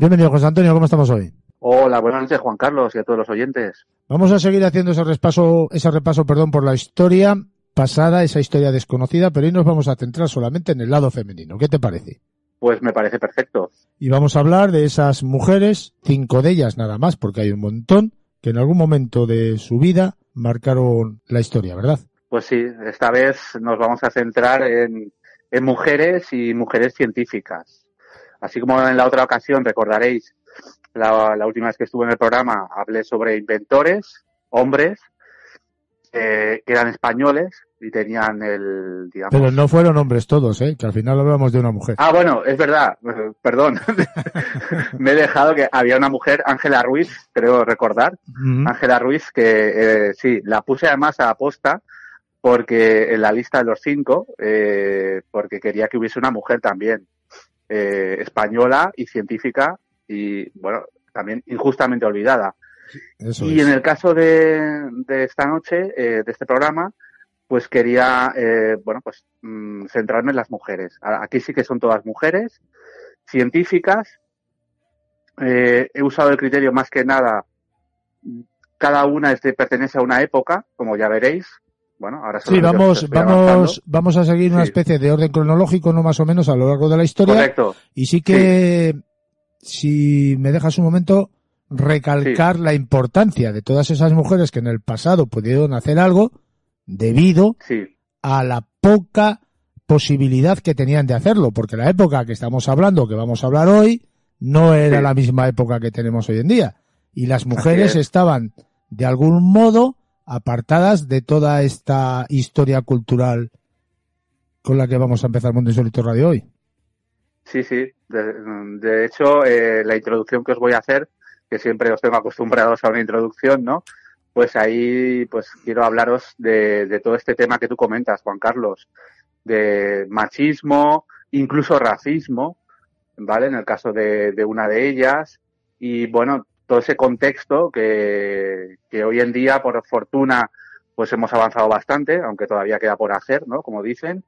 Bienvenido, José Antonio, ¿cómo estamos hoy? Hola, buenas noches, Juan Carlos, y a todos los oyentes. Vamos a seguir haciendo ese repaso, ese repaso, perdón, por la historia pasada, esa historia desconocida, pero hoy nos vamos a centrar solamente en el lado femenino. ¿Qué te parece? Pues me parece perfecto. Y vamos a hablar de esas mujeres, cinco de ellas nada más, porque hay un montón, que en algún momento de su vida marcaron la historia, ¿verdad? Pues sí, esta vez nos vamos a centrar en, en mujeres y mujeres científicas. Así como en la otra ocasión, recordaréis, la, la última vez que estuve en el programa, hablé sobre inventores, hombres, eh, que eran españoles y tenían el, digamos... Pero no fueron hombres todos, ¿eh? Que al final hablamos de una mujer. Ah, bueno, es verdad, perdón. Me he dejado que había una mujer, Ángela Ruiz, creo recordar, Ángela Ruiz, que eh, sí, la puse además a aposta porque en la lista de los cinco, eh, porque quería que hubiese una mujer también, eh, española y científica y, bueno, también injustamente olvidada. Eso y es. en el caso de, de esta noche, eh, de este programa, pues quería, eh, bueno, pues mm, centrarme en las mujeres. Aquí sí que son todas mujeres, científicas. Eh, he usado el criterio más que nada, cada una es de- pertenece a una época, como ya veréis. Bueno, ahora Sí, vamos, avanzando. vamos, vamos a seguir una especie de orden cronológico, no más o menos a lo largo de la historia. Correcto. Y sí que, si me dejas un momento, recalcar la importancia de todas esas mujeres que en el pasado pudieron hacer algo debido a la poca posibilidad que tenían de hacerlo, porque la época que estamos hablando, que vamos a hablar hoy, no era la misma época que tenemos hoy en día. Y las mujeres es. estaban, de algún modo, apartadas de toda esta historia cultural con la que vamos a empezar Mundo Insólito Radio hoy. sí, sí. De, hecho, eh, la introducción que os voy a hacer, que siempre os tengo acostumbrados a una introducción, ¿no? Pues ahí, pues quiero hablaros de, todo este tema que tú comentas, Juan Carlos, de machismo, incluso racismo, ¿vale? En el caso de una de ellas. Y bueno, todo ese contexto que, que hoy en día, por fortuna, pues hemos avanzado bastante, aunque todavía queda por hacer, ¿no? Como dicen.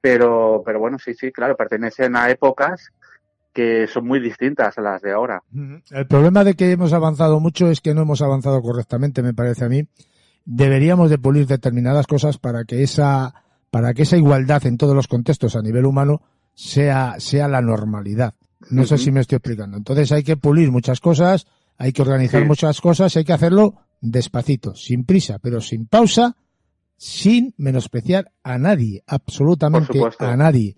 Pero, pero bueno, sí, sí, claro, pertenecen a épocas que son muy distintas a las de ahora. El problema de que hemos avanzado mucho es que no hemos avanzado correctamente, me parece a mí. Deberíamos de pulir determinadas cosas para que esa, para que esa igualdad en todos los contextos a nivel humano sea, sea la normalidad. No sé si me estoy explicando. Entonces hay que pulir muchas cosas, hay que organizar Sí. muchas cosas, hay que hacerlo despacito, sin prisa, pero sin pausa, sin menospreciar a nadie, absolutamente a nadie.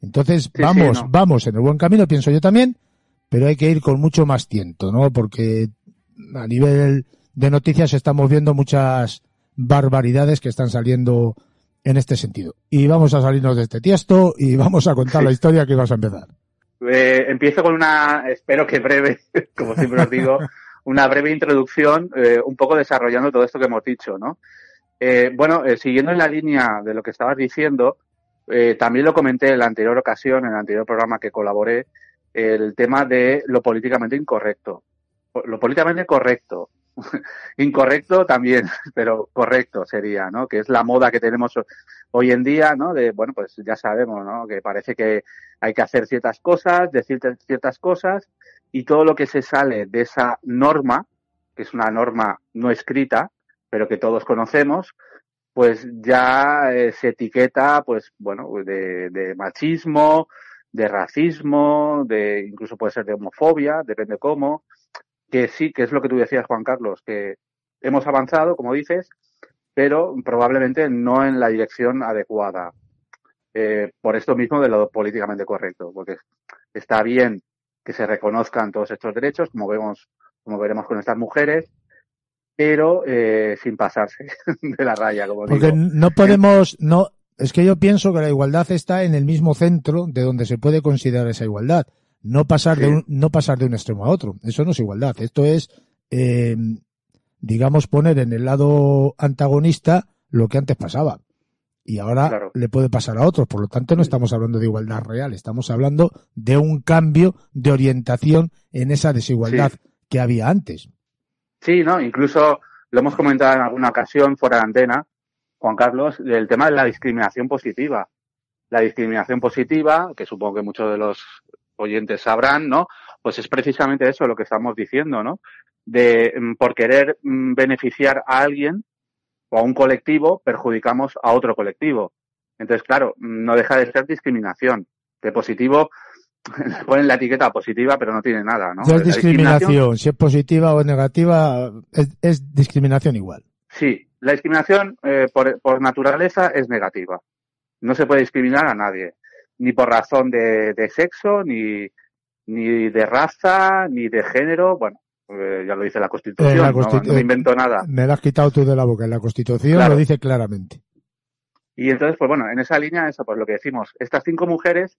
Entonces, sí, vamos, no. vamos en el buen camino, pienso yo también, pero hay que ir con mucho más tiento, ¿no? Porque a nivel de noticias estamos viendo muchas barbaridades que están saliendo en este sentido. Y vamos a salirnos de este tiesto y vamos a contar Sí. la historia que vas a empezar. Eh, empiezo con una, espero que breve, como siempre os digo, una breve introducción, eh, un poco desarrollando todo esto que hemos dicho, ¿no? Eh, bueno, eh, siguiendo en la línea de lo que estabas diciendo, eh, también lo comenté en la anterior ocasión, en el anterior programa que colaboré, el tema de lo políticamente incorrecto. Lo políticamente correcto. Incorrecto también, pero correcto sería, ¿no? Que es la moda que tenemos hoy en día, ¿no? De, bueno, pues ya sabemos, ¿no? Que parece que hay que hacer ciertas cosas, decir ciertas cosas, y todo lo que se sale de esa norma, que es una norma no escrita, pero que todos conocemos, pues ya eh, se etiqueta, pues bueno, de, de machismo, de racismo, de incluso puede ser de homofobia, depende cómo, que sí, que es lo que tú decías, Juan Carlos, que hemos avanzado, como dices, pero probablemente no en la dirección adecuada. Eh, por esto mismo de lo políticamente correcto, porque está bien que se reconozcan todos estos derechos, como vemos, como veremos con estas mujeres, pero eh, sin pasarse de la raya, como Porque digo. no podemos, no, es que yo pienso que la igualdad está en el mismo centro de donde se puede considerar esa igualdad. No pasar Sí. de un, no pasar de un extremo a otro. Eso no es igualdad. Esto es, eh, digamos, poner en el lado antagonista lo que antes pasaba. Y ahora Claro. le puede pasar a otros. Por lo tanto, no estamos hablando de igualdad real. Estamos hablando de un cambio de orientación en esa desigualdad Sí. que había antes. Sí, ¿no? Incluso lo hemos comentado en alguna ocasión fuera de antena, Juan Carlos, del tema de la discriminación positiva. La discriminación positiva, que supongo que muchos de los oyentes sabrán, ¿no? pues es precisamente eso lo que estamos diciendo, ¿no? De mm, por querer mm, beneficiar a alguien o a un colectivo, perjudicamos a otro colectivo. Entonces, claro, no deja de ser discriminación. De positivo, ponen la etiqueta positiva, pero no tiene nada, ¿no? es discriminación. Si es positiva o negativa, es, discriminación igual. Sí, la discriminación eh, por, por, naturaleza es negativa. No se puede discriminar a nadie, ni por razón de, de sexo, ni, ni de raza, ni de género. Bueno, eh, ya lo dice la Constitución, no, me invento nada. Me lo has quitado tú de la boca. En la Constitución lo dice claramente. Y entonces, pues bueno, en esa línea, eso, pues lo que decimos, estas cinco mujeres,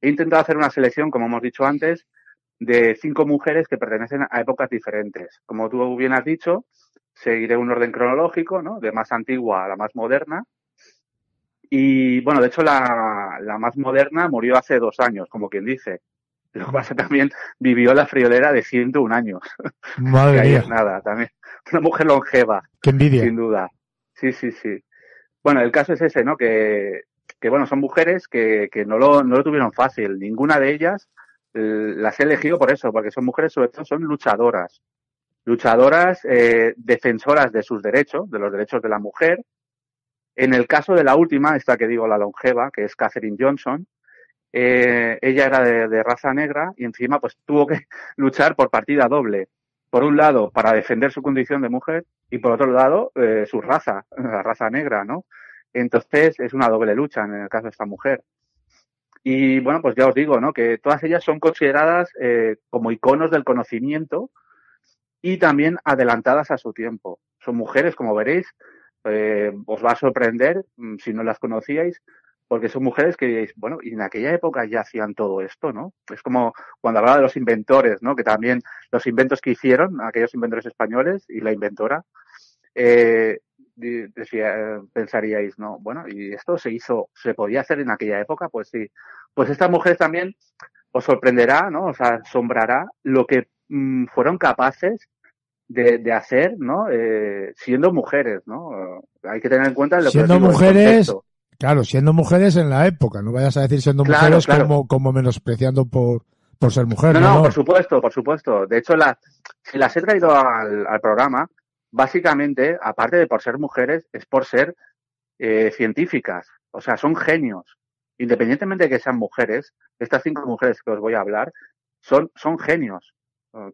he intentado hacer una selección, como hemos dicho antes, de cinco mujeres que pertenecen a épocas diferentes. Como tú bien has dicho, seguiré un orden cronológico, ¿no? De más antigua a la más moderna. Y bueno, de hecho, la, la más moderna murió hace dos años, como quien dice. Lo que pasa también vivió la friolera de 101 años. Madre mía. nada, también. Una mujer longeva. Qué envidia. Sin duda. Sí, sí, sí. Bueno, el caso es ese, ¿no? Que, que bueno, son mujeres que, que no, lo, no lo tuvieron fácil. Ninguna de ellas eh, las he elegido por eso, porque son mujeres, sobre todo, son luchadoras. Luchadoras, eh, defensoras de sus derechos, de los derechos de la mujer. En el caso de la última, esta que digo, la longeva, que es Catherine Johnson, eh, ella era de, raza negra y encima pues tuvo que luchar por partida doble. Por un lado, para defender su condición de mujer y por otro lado, eh, su raza, la raza negra, ¿no? Entonces es una doble lucha en el caso de esta mujer. Y bueno, pues ya os digo, ¿no? Que todas ellas son consideradas eh, como iconos del conocimiento y también adelantadas a su tiempo. Son mujeres, como veréis, eh, os va a sorprender mm, si no las conocíais, porque son mujeres que diréis, bueno, y en aquella época ya hacían todo esto, ¿no? Es como cuando hablaba de los inventores, ¿no? Que también los inventos que hicieron, aquellos inventores españoles y la inventora, eh, decía, pensaríais, ¿no? Bueno, y esto se hizo, se podía hacer en aquella época, pues sí. Pues estas mujeres también os sorprenderá, ¿no? Os asombrará lo que mmm, fueron capaces de, de hacer, ¿no? Eh, siendo mujeres, ¿no? Hay que tener en cuenta lo siendo que mujeres, Claro, siendo mujeres en la época, no vayas a decir siendo claro, mujeres claro. Como, como menospreciando por, por ser mujer. No, no, no, por supuesto, por supuesto. De hecho, la, si las he traído al, al, programa, básicamente, aparte de por ser mujeres, es por ser eh, científicas. O sea, son genios. Independientemente de que sean mujeres, estas cinco mujeres que os voy a hablar, son, son genios.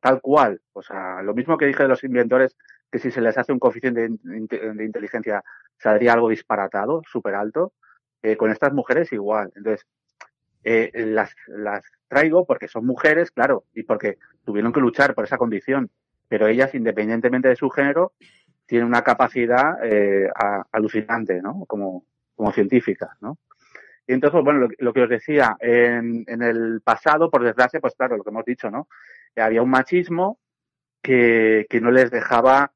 Tal cual. O sea, lo mismo que dije de los inventores, que si se les hace un coeficiente de, inteligencia saldría algo disparatado, súper alto. Eh, con estas mujeres igual. Entonces, eh, las, las traigo porque son mujeres, claro, y porque tuvieron que luchar por esa condición. Pero ellas, independientemente de su género, tienen una capacidad eh, alucinante, ¿no? Como, como científicas, ¿no? Y entonces, bueno, lo, que os decía, en, en, el pasado, por desgracia, pues claro, lo que hemos dicho, ¿no? Había un machismo que, que no les dejaba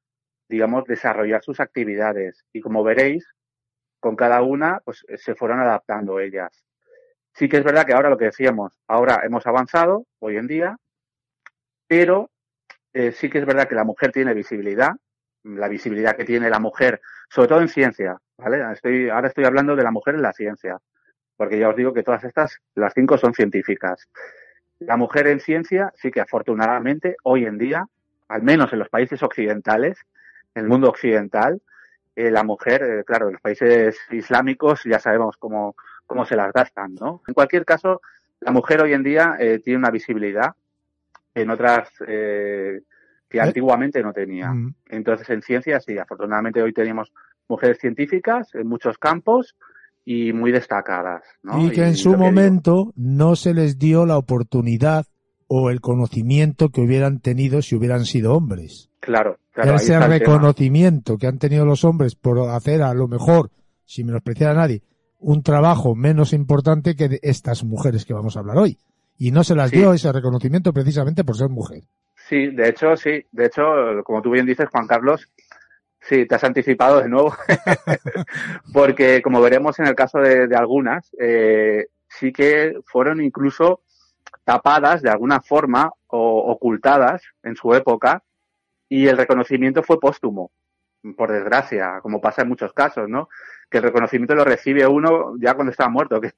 digamos, desarrollar sus actividades. Y como veréis, con cada una, pues se fueron adaptando ellas. Sí que es verdad que ahora lo que decíamos, ahora hemos avanzado, hoy en día, pero eh, sí que es verdad que la mujer tiene visibilidad, la visibilidad que tiene la mujer, sobre todo en ciencia, ¿vale? Estoy, ahora estoy hablando de la mujer en la ciencia, porque ya os digo que todas estas, las cinco son científicas. La mujer en ciencia sí que afortunadamente hoy en día, al menos en los países occidentales, en el mundo occidental, eh, la mujer, eh, claro, en los países islámicos ya sabemos cómo, cómo se las gastan, ¿no? En cualquier caso, la mujer hoy en día eh, tiene una visibilidad en otras que antiguamente no tenía. Mm. Entonces, en ciencia, sí, afortunadamente hoy tenemos mujeres científicas en muchos campos y muy destacadas. ¿no? Y que y, en su momento no se les dio la oportunidad o el conocimiento que hubieran tenido si hubieran sido hombres. Claro, claro. Ese reconocimiento que han tenido los hombres por hacer a lo mejor, sin menospreciar a nadie, un trabajo menos importante que de estas mujeres que vamos a hablar hoy. Y no se las sí. dio ese reconocimiento precisamente por ser mujer. Sí, de hecho, sí. De hecho, como tú bien dices, Juan Carlos, sí, te has anticipado de nuevo. Porque, como veremos en el caso de, de algunas, eh, sí que fueron incluso tapadas de alguna forma o ocultadas en su época y el reconocimiento fue póstumo, por desgracia, como pasa en muchos casos, ¿no? Que el reconocimiento lo recibe uno ya cuando está muerto. Que,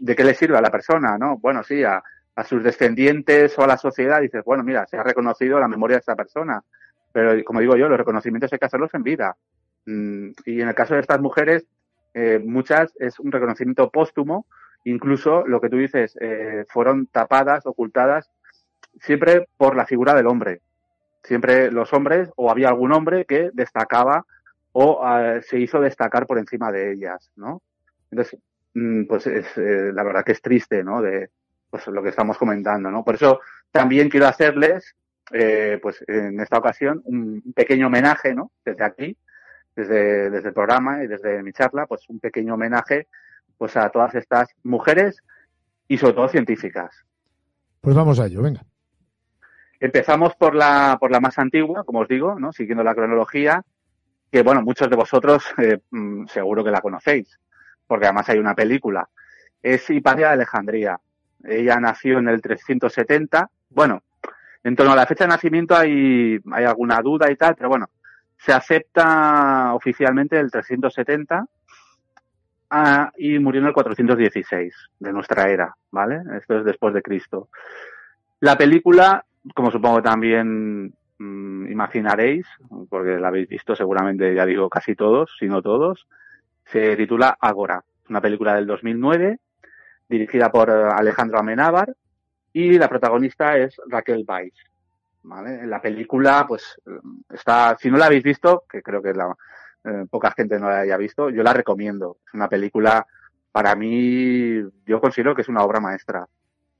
¿De qué le sirve a la persona, no? Bueno, sí, a, a sus descendientes o a la sociedad, dices, bueno, mira, se ha reconocido la memoria de esta persona. Pero, como digo yo, los reconocimientos hay que hacerlos en vida. Mm, y en el caso de estas mujeres, eh, muchas es un reconocimiento póstumo, incluso lo que tú dices, eh, fueron tapadas, ocultadas, siempre por la figura del hombre. Siempre los hombres, o había algún hombre que destacaba o ah, se hizo destacar por encima de ellas, ¿no? Entonces, mm, pues es, eh, la verdad que es triste, ¿no? De pues lo que estamos comentando, ¿no? Por eso también quiero hacerles, eh, pues en esta ocasión, un pequeño homenaje, ¿no? Desde aquí, desde, desde el programa y desde mi charla, pues un pequeño homenaje, pues a todas estas mujeres y sobre todo científicas. Pues vamos a ello, venga. Empezamos por la, por la más antigua, como os digo, ¿no? Siguiendo la cronología, que bueno, muchos de vosotros eh, mm, seguro que la conocéis, porque además hay una película. Es Hipatia de Alejandría. Ella nació en el 370. Bueno, en torno a la fecha de nacimiento hay, hay alguna duda y tal, pero bueno, se acepta oficialmente el 370 ah, y murió en el 416 de nuestra era, ¿vale? Esto es después de Cristo. La película, como supongo también Mm, imaginaréis, porque la habéis visto seguramente, ya digo, casi todos, si no todos, se titula Agora, una película del 2009, dirigida por Alejandro Amenábar, y la protagonista es Raquel Weiss. ¿vale? En la película, pues, está, si no la habéis visto, que creo que la, eh, poca gente no la haya visto, yo la recomiendo. Es una película, para mí, yo considero que es una obra maestra.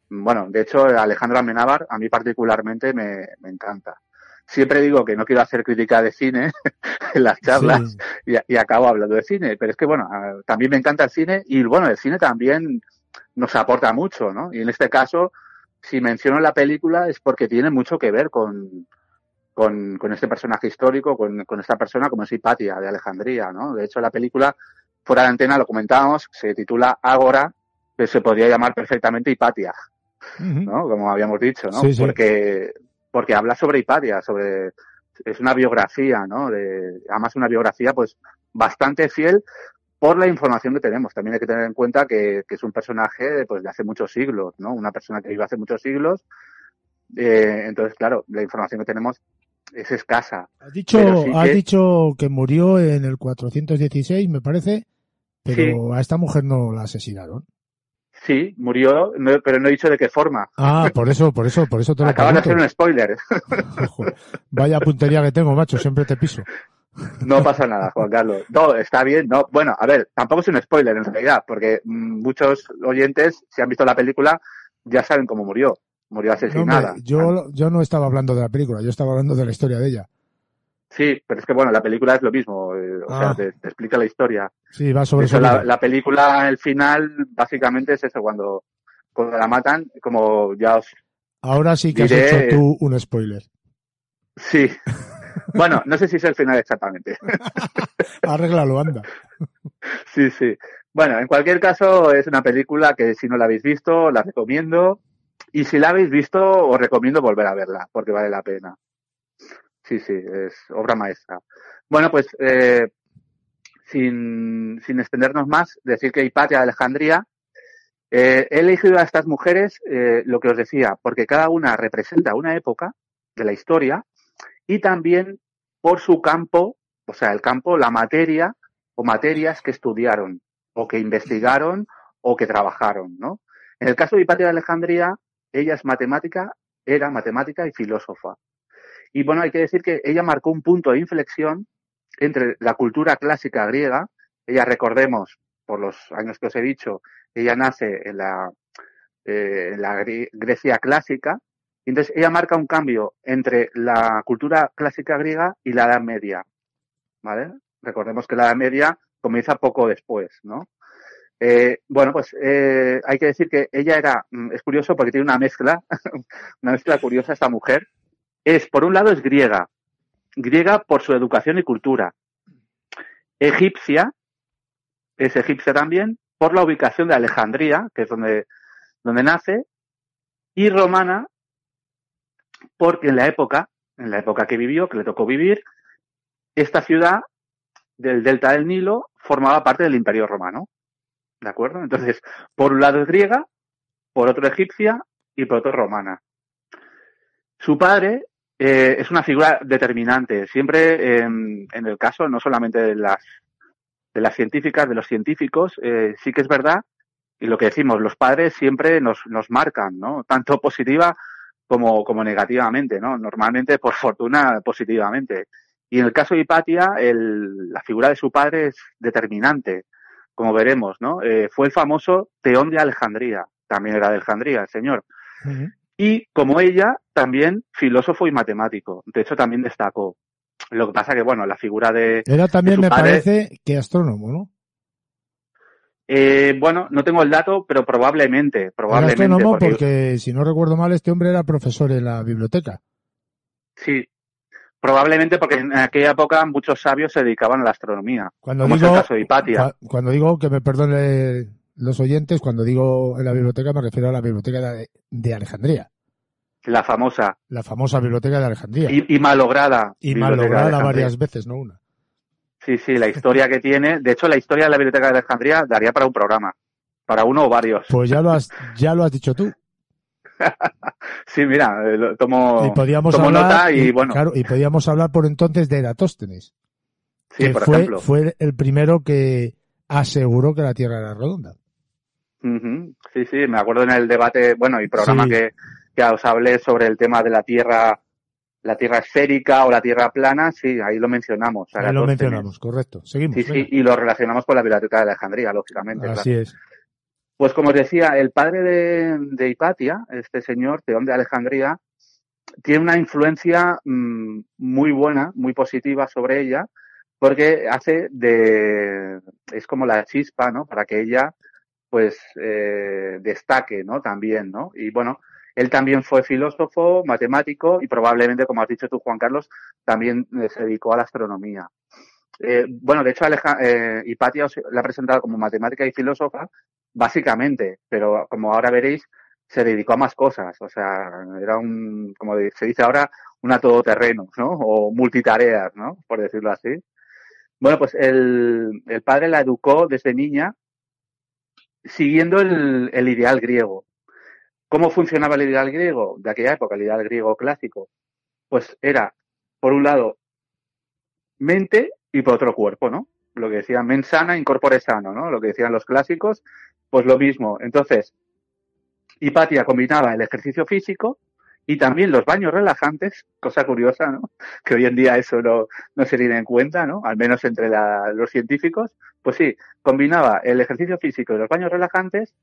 Bueno, de hecho, Alejandro Amenábar, a mí particularmente me, me encanta siempre digo que no quiero hacer crítica de cine en las charlas y, acabo hablando de cine, pero es que bueno, también me encanta el cine y bueno, el cine también nos aporta mucho, ¿no? Y en este caso, si menciono la película es porque tiene mucho que ver con, con, con este personaje histórico, con, con, esta persona como es Hipatia de Alejandría, ¿no? De hecho, la película, fuera de antena, lo comentábamos, se titula Ágora, que se podría llamar perfectamente Hipatia, ¿no? Como habíamos dicho, ¿no? Porque porque habla sobre Hipatia, sobre es una biografía, ¿no? De, además una biografía pues bastante fiel por la información que tenemos. También hay que tener en cuenta que, es un personaje pues de hace muchos siglos, ¿no? Una persona que vive hace muchos siglos. Eh, entonces, claro, la información que tenemos es escasa. Has dicho, que... dicho que murió en el 416, me parece, pero a esta mujer no la asesinaron. Sí, murió, pero no he dicho de qué forma. Ah, por eso, por eso, por eso te lo Acabas de hacer un spoiler. vaya puntería que tengo, macho, siempre te piso. No pasa nada, Juan Carlos. No, está bien, no. Bueno, a ver, tampoco es un spoiler en realidad, porque muchos oyentes, si han visto la película, ya saben cómo murió. Murió asesinada. yo, yo no estaba hablando de la película, yo estaba hablando de la historia de ella. Sí, pero es que bueno, la película es lo mismo, eh, o sea, ah. te, explica la historia. Sí, va sobre eso. La, la, película, el final, básicamente es eso, cuando, cuando la matan, como ya os. Ahora sí que has hecho tú un spoiler. Sí. Bueno, no sé si es el final exactamente. Arréglalo, anda. Sí, sí. Bueno, en cualquier caso, es una película que si no la habéis visto, la recomiendo. Y si la habéis visto, os recomiendo volver a verla, porque vale la pena. Sí, sí, es obra maestra. Bueno, pues eh, sin, sin extendernos más, decir que Hipatia de Alejandría, eh, he elegido a estas mujeres, eh, lo que os decía, porque cada una representa una época de la historia y también por su campo, o sea, el campo, la materia o materias que estudiaron o que investigaron o que trabajaron, ¿no? En el caso de Hipatia de Alejandría, ella es matemática, era matemática y filósofa. Y bueno, hay que decir que ella marcó un punto de inflexión entre la cultura clásica griega, ella recordemos, por los años que os he dicho, ella nace en la, eh, en la Grecia clásica, entonces ella marca un cambio entre la cultura clásica griega y la Edad Media, ¿vale? Recordemos que la Edad Media comienza poco después, ¿no? Eh, bueno, pues eh, hay que decir que ella era, mm, es curioso porque tiene una mezcla, una mezcla curiosa esta mujer, es, por un lado, es griega, griega por su educación y cultura. Egipcia, es egipcia también, por la ubicación de Alejandría, que es donde, donde nace, y romana, porque en la época, en la época que vivió, que le tocó vivir, esta ciudad del delta del Nilo formaba parte del Imperio Romano. ¿De acuerdo? Entonces, por un lado es griega, por otro egipcia y proto-romana. Su padre eh, es una figura determinante, siempre en el caso no solamente de las, de las científicas, de los científicos, eh, sí que es verdad, y lo que decimos, los padres siempre nos, nos marcan, ¿no? Tanto positiva como, como negativamente, ¿no? Normalmente, por fortuna, positivamente. Y en el caso de Hipatia, el, la figura de su padre es determinante, como veremos, ¿no? Eh, fue el famoso Teón de Alejandría, también era de Alejandría, el señor. Y como ella, también filósofo y matemático. De hecho, también destacó. Lo que pasa que, bueno, la figura de. Era también, me parece, que astrónomo, ¿no? Eh, bueno, no tengo el dato, pero probablemente. probablemente astrónomo porque... porque, si no recuerdo mal, este hombre era profesor en la biblioteca. Sí, probablemente porque en aquella época muchos sabios se dedicaban a la astronomía. Cuando digo, Cuando digo que me perdone los oyentes, cuando digo en la biblioteca me refiero a la biblioteca de, Alejandría. La famosa. La famosa biblioteca de Alejandría. Y, malograda. Y malograda varias veces, no una. Sí, sí, la historia que tiene. De hecho, la historia de la biblioteca de Alejandría daría para un programa. Para uno o varios. Pues ya lo has, ya lo has dicho tú. sí, mira, eh, tomo, podíamos nota y, bueno. Claro, y podíamos hablar por entonces de Eratóstenes. Sí, por fue, ejemplo. Fue el primero que aseguró que la Tierra era redonda. Sí, sí, me acuerdo en el debate, bueno, y programa que, que os hablé sobre el tema de la Tierra la Tierra esférica o la Tierra plana, sí, ahí lo mencionamos. Ahí lo mencionamos, correcto. Seguimos. Sí, sí, y lo relacionamos con la biblioteca de Alejandría, lógicamente. Así es. Pues como os decía, el padre de, de Hipatia, este señor, Teón de Alejandría, tiene una influencia mm, muy buena, muy positiva sobre ella, porque hace de, es como la chispa, ¿no? Para que ella, pues, eh, destaque, ¿no? También, ¿no? Y bueno, él también fue filósofo, matemático y probablemente, como has dicho tú, Juan Carlos, también eh, se dedicó a la astronomía. Eh, bueno, de hecho, Aleja, eh, Hipatia la ha presentado como matemática y filósofa, básicamente, pero como ahora veréis, se dedicó a más cosas. O sea, era un, como se dice ahora, una todoterreno, ¿no? O multitareas, ¿no? Por decirlo así. Bueno, pues el, el padre la educó desde niña siguiendo el, el ideal griego. ¿Cómo funcionaba el ideal griego de aquella época, el ideal griego clásico? Pues era, por un lado, mente y por otro cuerpo, ¿no? Lo que decían men sana, incorpore sano, ¿no? Lo que decían los clásicos, pues lo mismo. Entonces, Hipatia combinaba el ejercicio físico y también los baños relajantes, cosa curiosa, ¿no? Que hoy en día eso no, no se tiene en cuenta, ¿no? Al menos entre los científicos. Pues sí, combinaba el ejercicio físico y los baños relajantes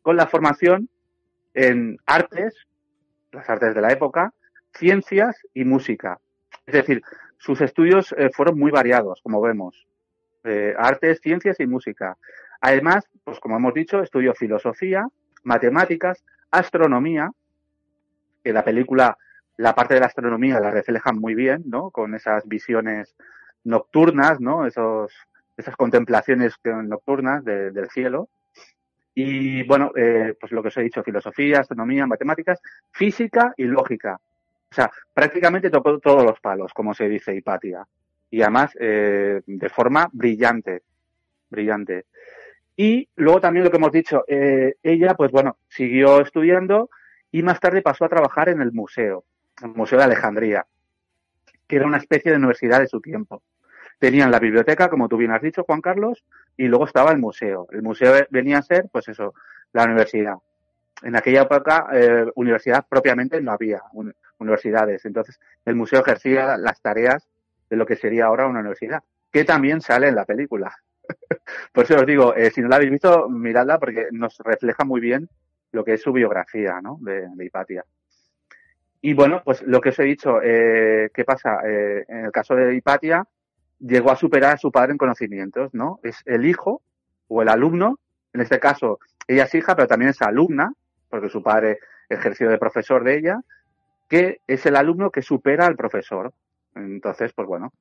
con la formación en artes, las artes de la época, ciencias y música. Es decir, sus estudios eh, fueron muy variados, como vemos. Eh, artes, ciencias y música. Además, pues como hemos dicho, estudió filosofía, matemáticas, astronomía, que la película, la parte de la astronomía la refleja muy bien, ¿no? Con esas visiones nocturnas, ¿no? Esos, esas contemplaciones nocturnas del cielo. Y bueno, eh, pues lo que os he dicho, filosofía, astronomía, matemáticas, física y lógica. O sea, prácticamente tocó todos los palos, como se dice Hipatia. Y además, eh, de forma brillante, brillante. Y luego también lo que hemos dicho, eh, ella, pues bueno, siguió estudiando y más tarde pasó a trabajar en el museo, el Museo de Alejandría, que era una especie de universidad de su tiempo. Tenían la biblioteca, como tú bien has dicho, Juan Carlos, y luego estaba el museo. El museo venía a ser, pues eso, la universidad. En aquella época, eh, universidad propiamente no había universidades. Entonces, el museo ejercía las tareas de lo que sería ahora una universidad, que también sale en la película. Por eso os digo, eh, si no la habéis visto, miradla porque nos refleja muy bien lo que es su biografía, ¿no? De, Hipatia. Y bueno, pues lo que os he dicho, eh, ¿qué pasa? Eh, en el caso de Hipatia, llegó a superar a su padre en conocimientos, ¿no? Es el hijo o el alumno, en este caso ella es hija, pero también es alumna, porque su padre ejerció de profesor de ella, que es el alumno que supera al profesor. Entonces, pues bueno.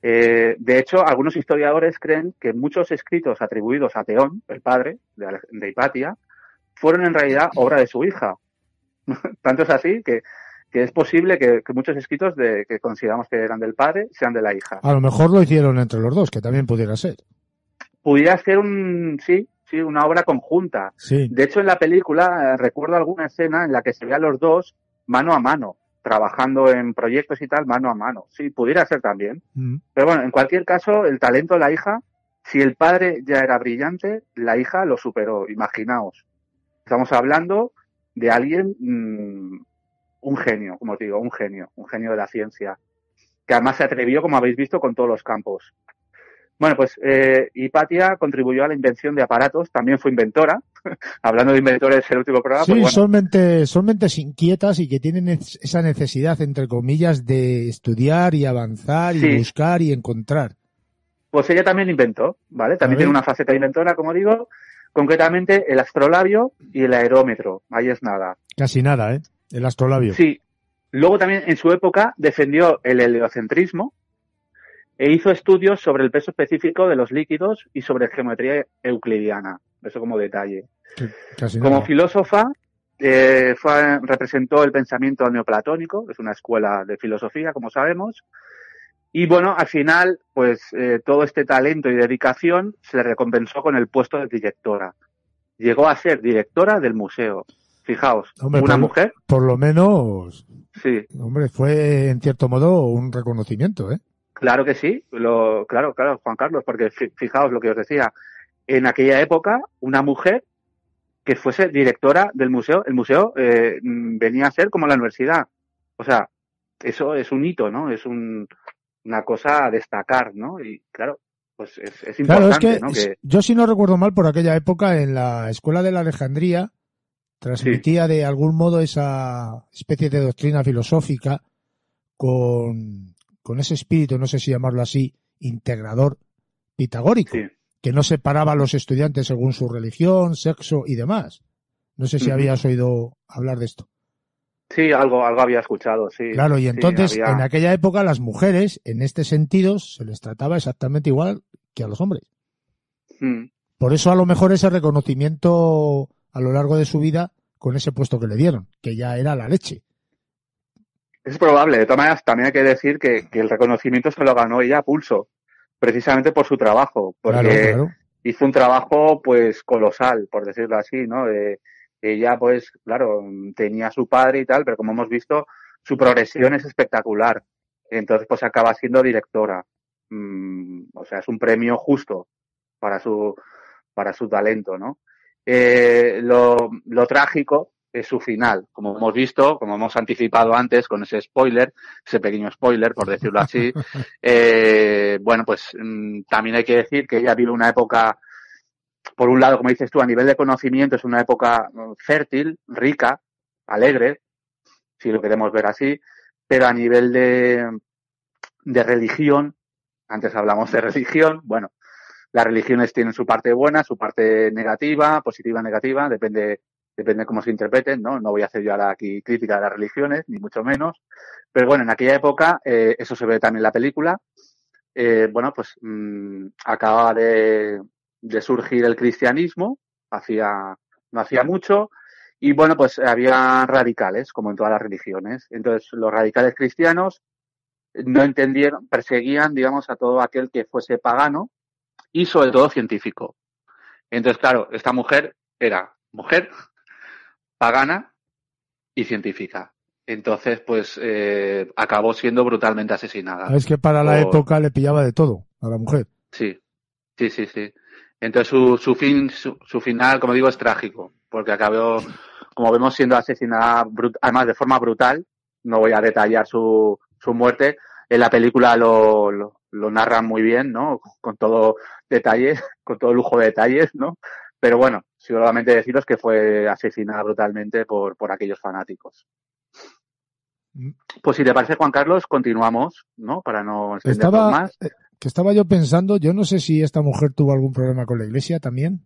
Eh, de hecho, algunos historiadores creen que muchos escritos atribuidos a Teón, el padre de, Hipatia, fueron en realidad obra de su hija. Tanto es así que que es posible que, muchos escritos de, que consideramos que eran del padre sean de la hija. A lo mejor lo hicieron entre los dos, que también pudiera ser. Pudiera ser un, sí, sí, una obra conjunta. Sí. De hecho, en la película eh, recuerdo alguna escena en la que se ve a los dos mano a mano, trabajando en proyectos y tal, mano a mano. Sí, pudiera ser también. Mm. Pero bueno, en cualquier caso, el talento de la hija, si el padre ya era brillante, la hija lo superó, imaginaos. Estamos hablando de alguien, mm, un genio, como os digo, un genio, un genio de la ciencia, que además se atrevió, como habéis visto, con todos los campos. Bueno, pues eh, Hipatia contribuyó a la invención de aparatos, también fue inventora. Hablando de inventores en el último programa, Sí, pues bueno, son, mentes, son mentes inquietas y que tienen es- esa necesidad, entre comillas, de estudiar y avanzar y Sí. buscar y encontrar. pues ella también inventó, ¿vale? También tiene una faceta inventora, como digo, concretamente el astrolabio y el aerómetro. Ahí es nada. Casi nada, ¿eh? El astrolabio. Sí. Luego también en su época defendió el heliocentrismo e hizo estudios sobre el peso específico de los líquidos y sobre geometría euclidiana. Eso como detalle. Casi Como nada. filósofa, eh, fue, representó el pensamiento neoplatónico, es una escuela de filosofía, como sabemos. Y bueno, al final, pues eh, todo este talento y dedicación se le recompensó con el puesto de directora. Llegó a ser directora del museo. Fijaos, Hombre, una por- mujer, Por lo menos, sí, hombre, fue en cierto modo un reconocimiento, ¿eh? Claro que sí, lo, claro, claro, Juan Carlos, porque fi- fijaos lo que os decía, en aquella época una mujer que fuese directora del museo, el museo eh, venía a ser como la universidad, o sea, eso es un hito, ¿no? Es un, una cosa a destacar, ¿no? Y claro, pues es, es Claro, importante, es que, ¿no? es- Que yo si no recuerdo mal, por aquella época en la escuela de la Alejandría transmitía de algún modo esa especie de doctrina filosófica con, con ese espíritu, no sé si llamarlo así, integrador pitagórico, sí, que no separaba a los estudiantes según su religión, sexo y demás. No sé si habías oído hablar de esto. sí, algo, algo había escuchado, sí. Claro, y sí, entonces había- en aquella época las mujeres, en este sentido, se les trataba exactamente igual que a los hombres. Mm. Por eso a lo mejor ese reconocimiento a lo largo de su vida con ese puesto que le dieron, que ya era la leche. Es probable. De todas maneras, también hay que decir que, que el reconocimiento se lo ganó ella a pulso, precisamente por su trabajo, porque Claro, claro. hizo un trabajo, pues, colosal, por decirlo así, ¿no? Eh, ella, pues, claro, tenía a su padre y tal, pero como hemos visto, su progresión es espectacular. Entonces, pues, acaba siendo directora. Mm, o sea, es un premio justo para su, para su talento, ¿no? Eh, lo, lo trágico es su final, como hemos visto, como hemos anticipado antes con ese spoiler, ese pequeño spoiler, por decirlo así. Eh, bueno, pues mm, también hay que decir que ella vive una época, por un lado, como dices tú, a nivel de conocimiento es una época mm, fértil, rica, alegre, si lo queremos ver así, pero a nivel de, de religión, antes hablamos de religión, bueno, las religiones tienen su parte buena, su parte negativa, positiva, negativa, depende, depende cómo se interpreten, ¿no? No voy a hacer yo ahora aquí crítica de las religiones, ni mucho menos. Pero bueno, en aquella época, eh, eso se ve también en la película, eh, bueno, pues mm, acaba de, de surgir el cristianismo, hacía, no hacía mucho, y bueno, pues había radicales, como en todas las religiones. Entonces, los radicales cristianos no entendieron, perseguían, digamos, a todo aquel que fuese pagano y sobre todo científico. Entonces, claro, esta mujer era mujer, pagana y científica. Entonces, pues eh, acabó siendo brutalmente asesinada. Es que para la época le pillaba de todo a la mujer. Sí, sí, sí, sí. Entonces su, su fin, su, su final, como digo, es trágico, porque acabó, como vemos, siendo asesinada, brut- además de forma brutal. No voy a detallar su, su muerte. En la película lo, lo, lo narran muy bien, ¿no? Con todo detalle, con todo lujo de detalles, ¿no? Pero bueno, solamente deciros que fue asesinada brutalmente por, por aquellos fanáticos. Mm. Pues si te parece, Juan Carlos, continuamos, ¿no? Para no Estaba, más. eh, que estaba yo pensando, yo no sé si esta mujer tuvo algún problema con la iglesia también.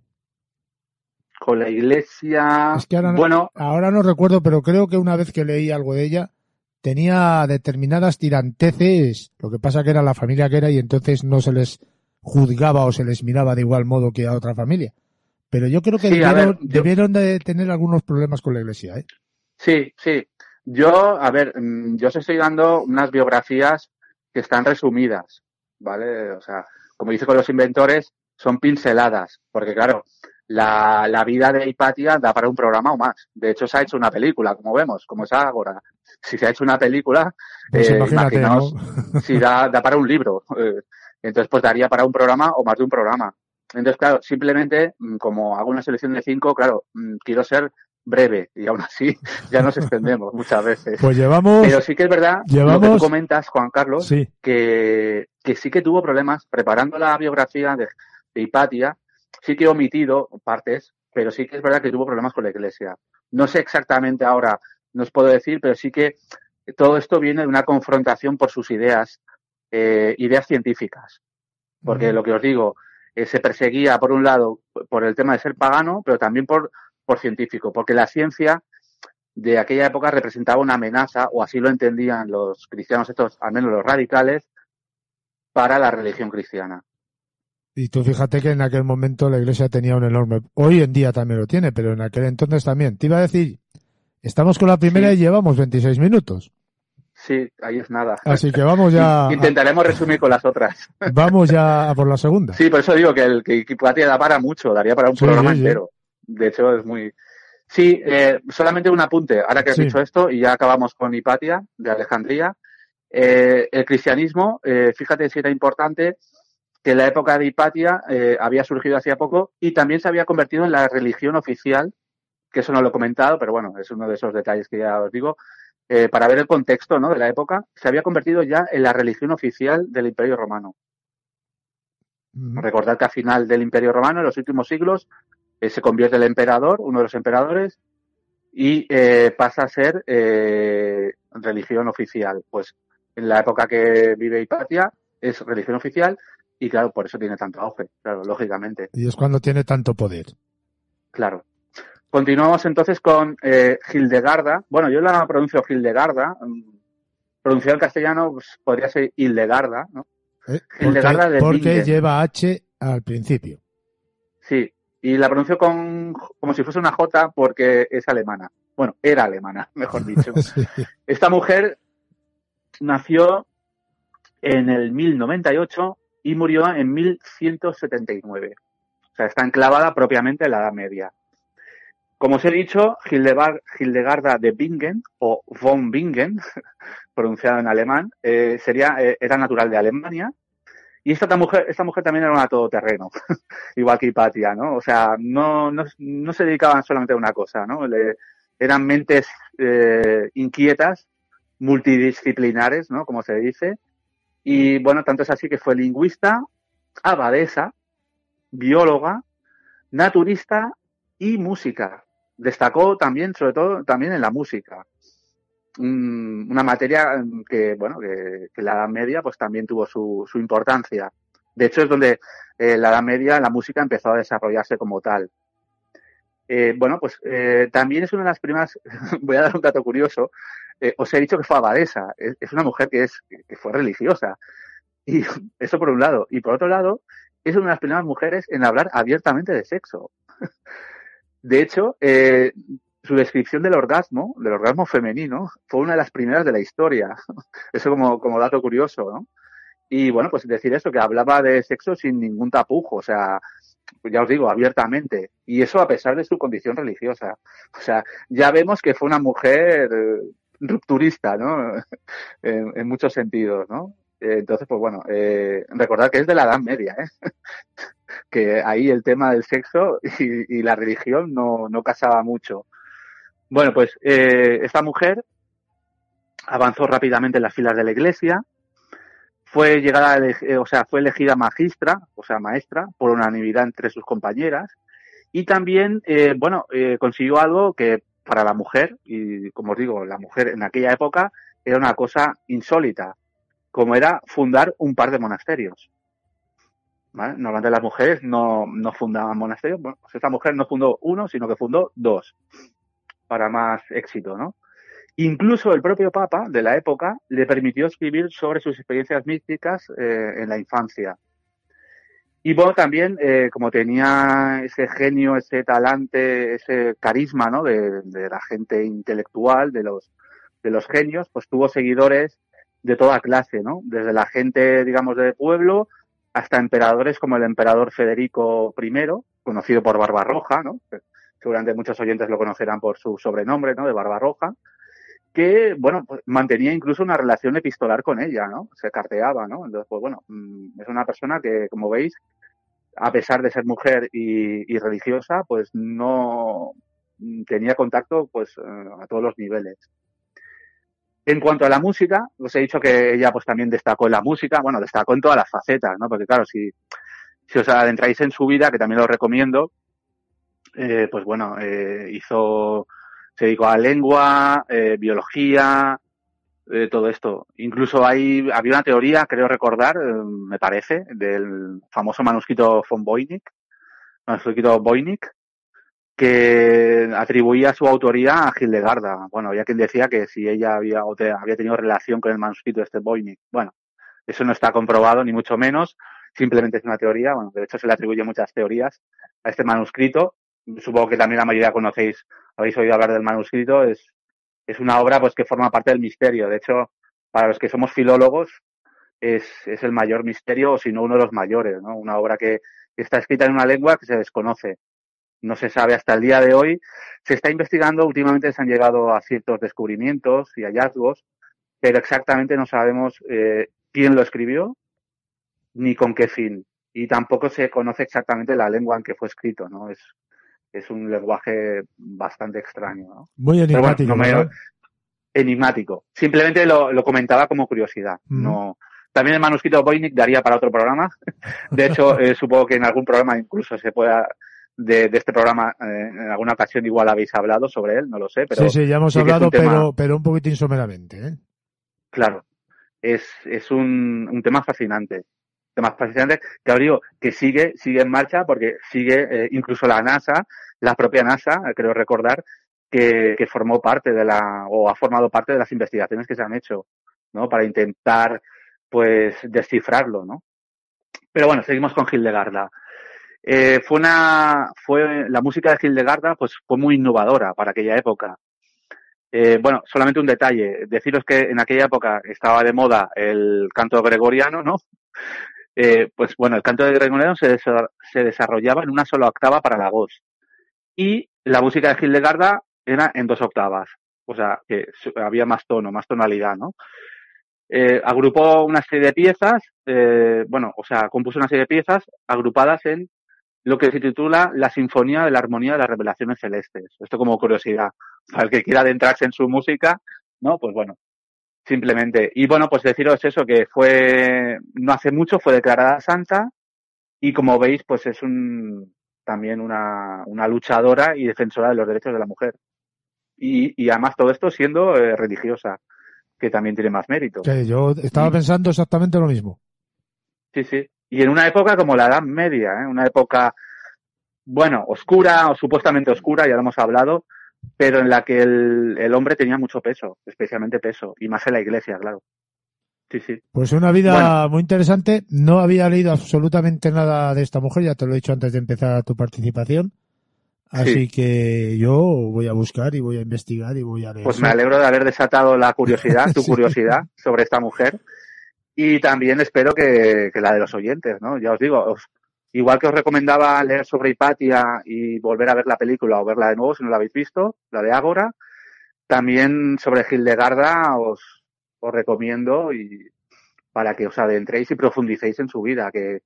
Con la iglesia. Es que ahora no- bueno, Ahora no recuerdo, pero creo que una vez que leí algo de ella, tenía determinadas tiranteces, lo que pasa que era la familia que era y entonces no se les juzgaba o se les miraba de igual modo que a otra familia. Pero yo creo que Sí, debieron, ver, yo- debieron de tener algunos problemas con la iglesia, ¿eh? Sí, sí. Yo, a ver, mm, yo os estoy dando unas biografías que están resumidas, ¿vale? O sea, como dice con los inventores, son pinceladas, porque claro, la, la vida de Hipatia da para un programa o más. De hecho, se ha hecho una película, como vemos, como es ahora. Si se ha hecho una película, Pues eh, imaginaos ¿no? si da, da para un libro. Eh, entonces, pues daría para un programa o más de un programa. Entonces, claro, simplemente, mm, como hago una selección de cinco, claro, mm, quiero ser breve y aún así ya nos extendemos muchas veces. Pues llevamos, Pero sí que es verdad lo que tú comentas, Juan Carlos, sí, que, que sí que tuvo problemas preparando la biografía de, de Hipatia, sí que he omitido partes, pero sí que es verdad que tuvo problemas con la iglesia. No sé exactamente ahora, no os puedo decir, pero sí que todo esto viene de una confrontación por sus ideas, eh, ideas científicas. Porque lo que os digo, eh, se perseguía por un lado por el tema de ser pagano, pero también por, por científico, porque la ciencia de aquella época representaba una amenaza, o así lo entendían los cristianos estos, al menos los radicales, para la religión cristiana. Y tú fíjate que en aquel momento la iglesia tenía un enorme, hoy en día también lo tiene, pero en aquel entonces también. Te iba a decir, estamos con la primera Sí. y llevamos 26 minutos. Sí, ahí es nada. Así que vamos ya, Intentaremos resumir con las otras. vamos ya a por la segunda. Sí, por eso digo que el que Hipatia da para mucho, daría para un Sí, programa sí, entero. De hecho, es muy. Sí, eh, solamente un apunte, ahora que has dicho esto, y ya acabamos con Hipatia, de Alejandría. Eh, el cristianismo, eh, fíjate si era importante que en la época de Hipatia eh, había surgido hacía poco y también se había convertido en la religión oficial, que eso no lo he comentado, pero bueno, es uno de esos detalles que ya os digo. eh, para ver el contexto ¿no? de la época, se había convertido ya en la religión oficial del Imperio Romano. Ujú. Recordad que a final del Imperio Romano, en los últimos siglos, eh, se convierte el emperador, uno de los emperadores, y pasa a ser religión oficial. Pues en la época que vive Hipatia es religión oficial y claro, por eso tiene tanto auge, claro, lógicamente, Y es cuando tiene tanto poder. claro. Continuamos entonces con eh, Hildegarda. Bueno, yo la pronuncio Hildegarda. mm, Pronunciado en castellano pues, podría ser Hildegarda, ¿no? ¿eh? Hildegarda Porque, de porque lleva H al principio. Sí, y la pronuncio con, como si fuese una J porque es alemana. Bueno, era alemana, mejor dicho. Sí. Esta mujer nació en el 1098 y murió en 1179. O sea, está enclavada propiamente en la Edad Media. Como os he dicho, Hildegarda de Bingen, o von Bingen, pronunciado en alemán, eh, sería, eh, era natural de Alemania. Y esta, ta- mujer, esta mujer también era una todoterreno, igual que Hipatia, ¿no? O sea, no, no, no se dedicaban solamente a una cosa, ¿no? Le- eran mentes eh, inquietas, multidisciplinares, ¿no? Como se dice. Y bueno, tanto es así que fue lingüista, abadesa, bióloga, naturista y música. Destacó también, sobre todo, también en la música. Un- una materia mm, que, bueno, que, la Edad Media pues también tuvo su, su importancia. De hecho, es donde eh, la Edad Media la música empezó a desarrollarse como tal. Eh, bueno, pues eh, también es una de las primeras, voy a dar un dato curioso, eh, os he dicho que fue abadesa, es, una mujer que, es, que fue religiosa. Y eso por un lado. Y por otro lado, es una de las primeras mujeres en hablar abiertamente de sexo. De hecho, eh, su descripción del orgasmo, del orgasmo femenino, fue una de las primeras de la historia. Eso como, como dato curioso, ¿no? Y bueno, pues decir eso, que hablaba de sexo sin ningún tapujo, o sea, ya os digo, abiertamente. Y eso a pesar de su condición religiosa. O sea, ya vemos que fue una mujer eh, rupturista, ¿no? en, muchos sentidos, ¿no? Eh, Entonces, pues bueno, eh, recordad que es de la Edad Media, ¿eh? que ahí el tema del sexo y, la religión no, no casaba mucho. Bueno, pues esta mujer avanzó rápidamente en las filas de la iglesia, fue llegada, eh, o sea, fue elegida magistra, o sea, maestra, por unanimidad entre sus compañeras, y también, eh, bueno, eh, consiguió algo que para la mujer, y como os digo, la mujer en aquella época era una cosa insólita, como era fundar un par de monasterios. ¿Vale? Normalmente las mujeres no, no fundaban monasterios. Bueno, pues esta mujer no fundó uno, sino que fundó dos, para más éxito, ¿no? Incluso el propio Papa de la época le permitió escribir sobre sus experiencias místicas eh, en la infancia. Y bueno, también, eh, como tenía ese genio, ese talante, ese carisma, ¿no? De, de la gente intelectual, de los, de los genios, pues tuvo seguidores de toda clase, ¿no? Desde la gente, digamos, de pueblo hasta emperadores como el emperador Federico I, conocido por Barbarroja, ¿no? Seguramente muchos oyentes lo conocerán por su sobrenombre, ¿no? De Barbarroja, que, bueno, pues mantenía incluso una relación epistolar con ella, ¿no? Se carteaba, ¿no? Entonces, pues bueno, mm, es una persona que, como veis, a pesar de ser mujer y, religiosa, pues no tenía contacto, pues, eh, a todos los niveles. En cuanto a la música, os he dicho que ella pues también destacó en la música, bueno, destacó en todas las facetas, ¿no? Porque claro, si, si os adentráis en su vida, que también lo recomiendo, eh, pues bueno, eh, hizo, se dedicó a lengua, eh, biología, eh, todo esto. Incluso hay, había una teoría, creo recordar, eh, me parece, del famoso manuscrito von Voynich, manuscrito Voynich, que atribuía su autoría a Hildegarda. Bueno, había quien decía que si ella había, o había tenido relación con el manuscrito de este Voynich. Bueno, eso no está comprobado, ni mucho menos. Simplemente es una teoría. Bueno, de hecho se le atribuye muchas teorías a este manuscrito. Supongo que también la mayoría conocéis, habéis oído hablar del manuscrito. Es, es una obra pues que forma parte del misterio. De hecho, para los que somos filólogos, es, es el mayor misterio, o si no uno de los mayores, ¿no? Una obra que está escrita en una lengua que se desconoce no se sabe hasta el día de hoy. Se está investigando, últimamente se han llegado a ciertos descubrimientos y hallazgos, pero exactamente no sabemos eh, quién lo escribió ni con qué fin. Y tampoco se conoce exactamente la lengua en que fue escrito, ¿no? Es, es un lenguaje bastante extraño, ¿no? Muy bueno, enigmático, no me- ¿verdad? enigmático. Simplemente lo, lo comentaba como curiosidad. Mm. No. También el manuscrito de Voynich daría para otro programa. De hecho, eh, supongo que en algún programa incluso se pueda de, de este programa eh, en alguna ocasión igual habéis hablado sobre él, no lo sé, pero sí, sí, ya hemos sí hablado, un tema- pero, pero un poquitín someramente, ¿eh? claro, es, es un, un tema fascinante. Tema fascinante que digo, que sigue, sigue en marcha porque sigue eh, incluso la NASA, la propia NASA, eh, creo recordar, que, que formó parte de la, o ha formado parte de las investigaciones que se han hecho, ¿no? Para intentar, pues, descifrarlo, ¿no? Pero bueno, seguimos con Hildegarda. Eh, fue una, fue, la música de Hildegarda, pues, fue muy innovadora para aquella época. Eh, bueno, solamente un detalle. Deciros que en aquella época estaba de moda el canto gregoriano, ¿no? Eh, pues bueno, el canto de gregoriano se, se desarrollaba en una sola octava para la voz. Y la música de Hildegarda era en dos octavas. O sea, que había más tono, más tonalidad, ¿no? Eh, agrupó una serie de piezas, eh, bueno, o sea, compuso una serie de piezas agrupadas en lo que se titula La Sinfonía de la Armonía de las Revelaciones Celestes. Esto como curiosidad. Para el que quiera adentrarse en su música, ¿no? Pues bueno, simplemente. Y bueno, pues deciros eso, que fue, no hace mucho fue declarada santa y como veis, pues es un, también una, una luchadora y defensora de los derechos de la mujer. Y, y además todo esto siendo eh, religiosa, que también tiene más mérito. Que yo estaba pensando exactamente lo mismo. Sí, sí. Y en una época como la Edad Media, ¿eh? una época, bueno, oscura o supuestamente oscura, ya lo hemos hablado, pero en la que el, el hombre tenía mucho peso, especialmente peso, y más en la iglesia, claro. Sí, sí. Pues una vida Bueno. muy interesante. No había leído absolutamente nada de esta mujer, ya te lo he dicho antes de empezar tu participación. Así que yo voy a buscar y voy a investigar y voy a leer. Pues me alegro de haber desatado la curiosidad, tu curiosidad sobre esta mujer. Y también espero que, que la de los oyentes, ¿no? Ya os digo, os- igual que os recomendaba leer sobre Hipatia y volver a ver la película o verla de nuevo si no la habéis visto, la de Ágora, también sobre Hildegarda os, os recomiendo y para que os adentréis y profundicéis en su vida, que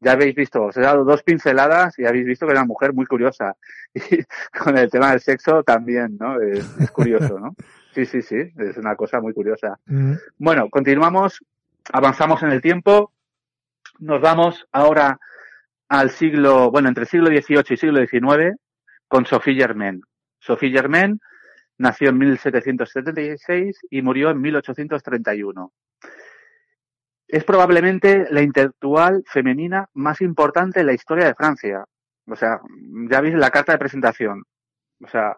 ya habéis visto, os he dado dos pinceladas y habéis visto que era una mujer muy curiosa. Y con el tema del sexo también, ¿no? Es, es curioso, ¿no? Sí, sí, sí, es una cosa muy curiosa. Mm, Bueno, continuamos, avanzamos en el tiempo, nos vamos ahora al siglo, bueno, entre el siglo XVIII y siglo XIX, con Sophie Germain. Sophie Germain nació en 1776 y murió en 1831. Es probablemente la intelectual femenina más importante en la historia de Francia. O sea, ya veis la carta de presentación. O sea,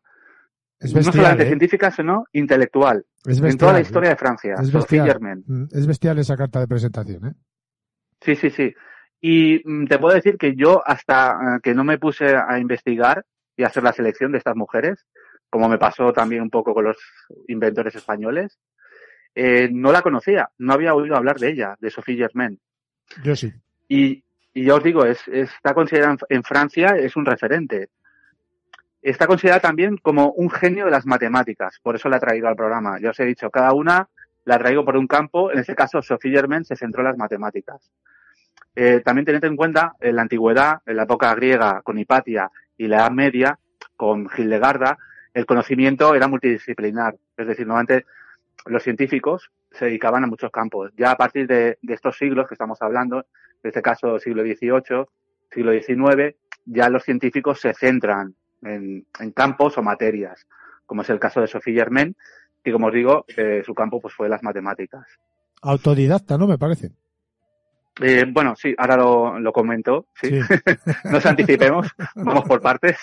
Es no bestial, solamente ¿eh? científica, sino intelectual. Es en toda la ¿eh? historia de Francia. Es Sophie bestial. Germain. Mm, Es bestial esa carta de presentación, ¿eh? Sí, sí, sí. Y mm, te puedo decir que yo hasta eh, que no me puse a investigar y a hacer la selección de estas mujeres, como me pasó también un poco con los inventores españoles, eh, no la conocía, no había oído hablar de ella, de Sophie Germain. Yo sí. Y, y ya os digo, es, está considerada en Francia, es un referente. Está considerada también como un genio de las matemáticas, por eso la he traído al programa. Ya os he dicho, cada una la traigo por un campo, en este caso Sophie Germain se centró en las matemáticas. Eh, también tened en cuenta, en la antigüedad, en la época griega con Hipatia y la Edad Media con Hildegarda, el conocimiento era multidisciplinar. Es decir, normalmente los científicos se dedicaban a muchos campos. Ya a partir de, estos siglos que estamos hablando, en este caso siglo XVIII, siglo XIX, ya los científicos se centran en, campos o materias, como es el caso de Sophie Germain, que como os digo, eh, su campo pues fue las matemáticas. Autodidacta, ¿no? Me parece. Eh, bueno, sí, ahora lo, lo comento, sí. no nos anticipemos, vamos por partes.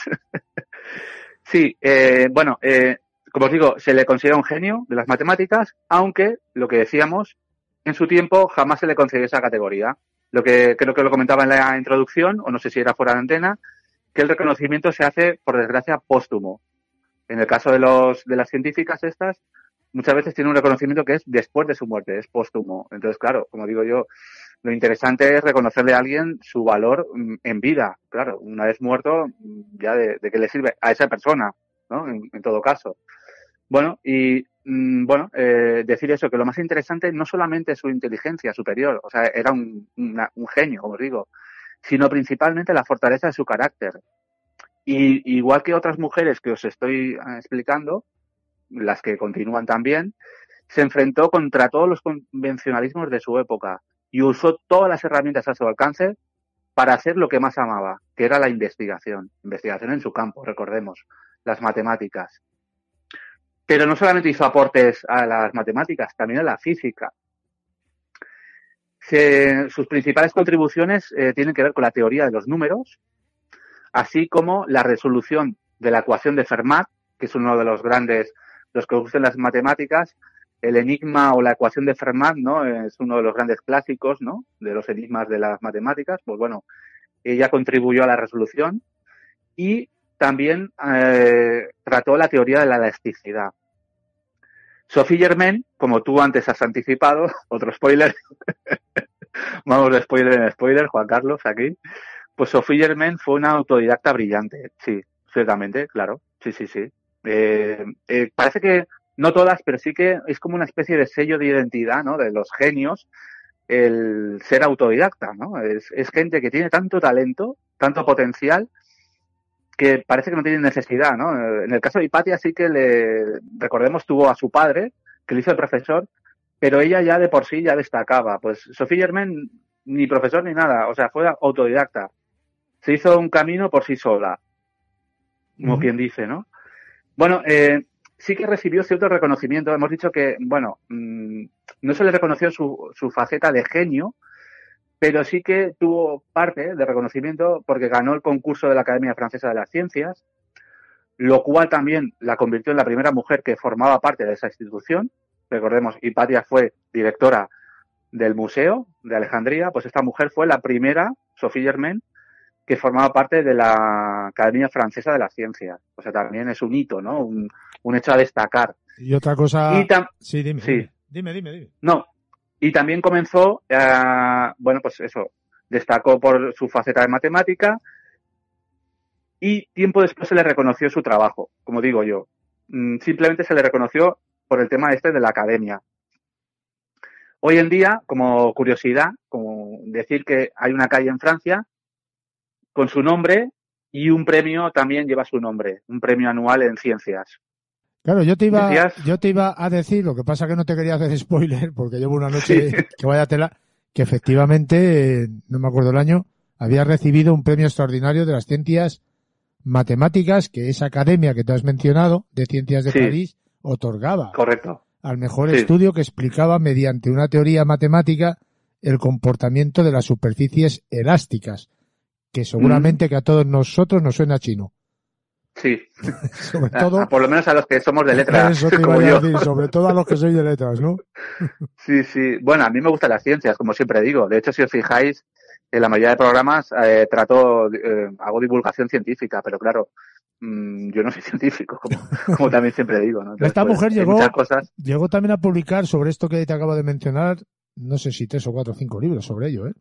sí, eh, bueno, eh, como os digo, se le considera un genio de las matemáticas, aunque, lo que decíamos, en su tiempo jamás se le concedió esa categoría. Lo que creo que lo comentaba en la introducción, o no sé si era fuera de antena, que el reconocimiento se hace, por desgracia, póstumo. En el caso de, los, de las científicas estas, muchas veces tiene un reconocimiento que es después de su muerte, es póstumo. Entonces, claro, como digo yo, lo interesante es reconocerle a alguien su valor mm, en vida. Claro, una vez muerto, mm, ya de, de qué le sirve a esa persona, ¿no? En, todo caso. Bueno, y mm, bueno, eh, decir eso, que lo más interesante no solamente es su inteligencia superior, o sea, era un, un genio, como os digo, sino principalmente la fortaleza de su carácter. Y igual que otras mujeres que os estoy eh, explicando, las que continúan también, se enfrentó contra todos los convencionalismos de su época y usó todas las herramientas a su alcance para hacer lo que más amaba, que era la investigación, investigación en su campo, recordemos, las matemáticas. Pero no solamente hizo aportes a las matemáticas, también a la física. sus principales contribuciones eh, tienen que ver con la teoría de los números, así como la resolución de la ecuación de Fermat, que es uno de los grandes, los que usan las matemáticas, el enigma o la ecuación de Fermat, ¿no? Es uno de los grandes clásicos, ¿no? De los enigmas de las matemáticas. Pues bueno, ella contribuyó a la resolución y también eh, trató la teoría de la elasticidad. Sophie Germain, como tú antes has anticipado, otro spoiler, vamos de spoiler en spoiler, Juan Carlos, aquí, pues Sophie Germain fue una autodidacta brillante, sí, ciertamente, claro, sí, sí, sí. Eh, eh, parece que no todas, pero sí que es como una especie de sello de identidad, ¿no? De los genios, el ser autodidacta, ¿no? Es, gente que tiene tanto talento, tanto potencial, que parece que no tiene necesidad, ¿no? En el caso de Hipatia sí que le, recordemos, tuvo a su padre, que le hizo el profesor, pero ella ya de por sí ya destacaba. Pues Sofía Germain ni profesor ni nada, o sea, fue autodidacta. Se hizo un camino por sí sola, como quien dice, ¿no? Bueno, eh, sí que recibió cierto reconocimiento. Hemos dicho que, bueno, mm, no se le reconoció su, su faceta de genio, pero sí que tuvo parte de reconocimiento porque ganó el concurso de la Academia Francesa de las Ciencias, lo cual también la convirtió en la primera mujer que formaba parte de esa institución. Recordemos, Hipatia fue directora del Museo de Alejandría, pues esta mujer fue la primera, Sophie Germain, que formaba parte de la Academia Francesa de las Ciencias. O sea, también es un hito, ¿no? Un, hecho a destacar. Y otra cosa. sí, dime, dime, dime, dime, No. Y también comenzó, eh, bueno, pues eso, destacó por su faceta de matemática y tiempo después se le reconoció su trabajo, como digo yo. Mm, simplemente se le reconoció por el tema este de la academia. Hoy en día, como curiosidad, como decir que hay una calle en Francia con su nombre y un premio también lleva su nombre, un premio anual en ciencias. Claro, yo te iba, yo te iba a decir, lo que pasa que no te quería hacer spoiler, porque llevo una noche que vaya tela, que efectivamente, no me acuerdo el año, había recibido un premio extraordinario de las ciencias matemáticas que esa academia que tú has mencionado, de Ciencias de París, otorgaba. Correcto. Al mejor estudio que explicaba mediante una teoría matemática el comportamiento de las superficies elásticas que seguramente que a todos nosotros nos suena chino. Sí. sobre todo, por lo menos a los que somos de letras. sobre todo a los que sois de letras, ¿no? sí, sí. Bueno, a mí me gustan las ciencias, como siempre digo. De hecho, si os fijáis, en la mayoría de programas eh, trato, eh, hago divulgación científica, pero claro, mm, yo no soy científico, como, también siempre digo. ¿no? Esta pues, mujer llegó, llegó también a publicar sobre esto que te acabo de mencionar, no sé si tres o cuatro o cinco libros sobre ello, ¿eh?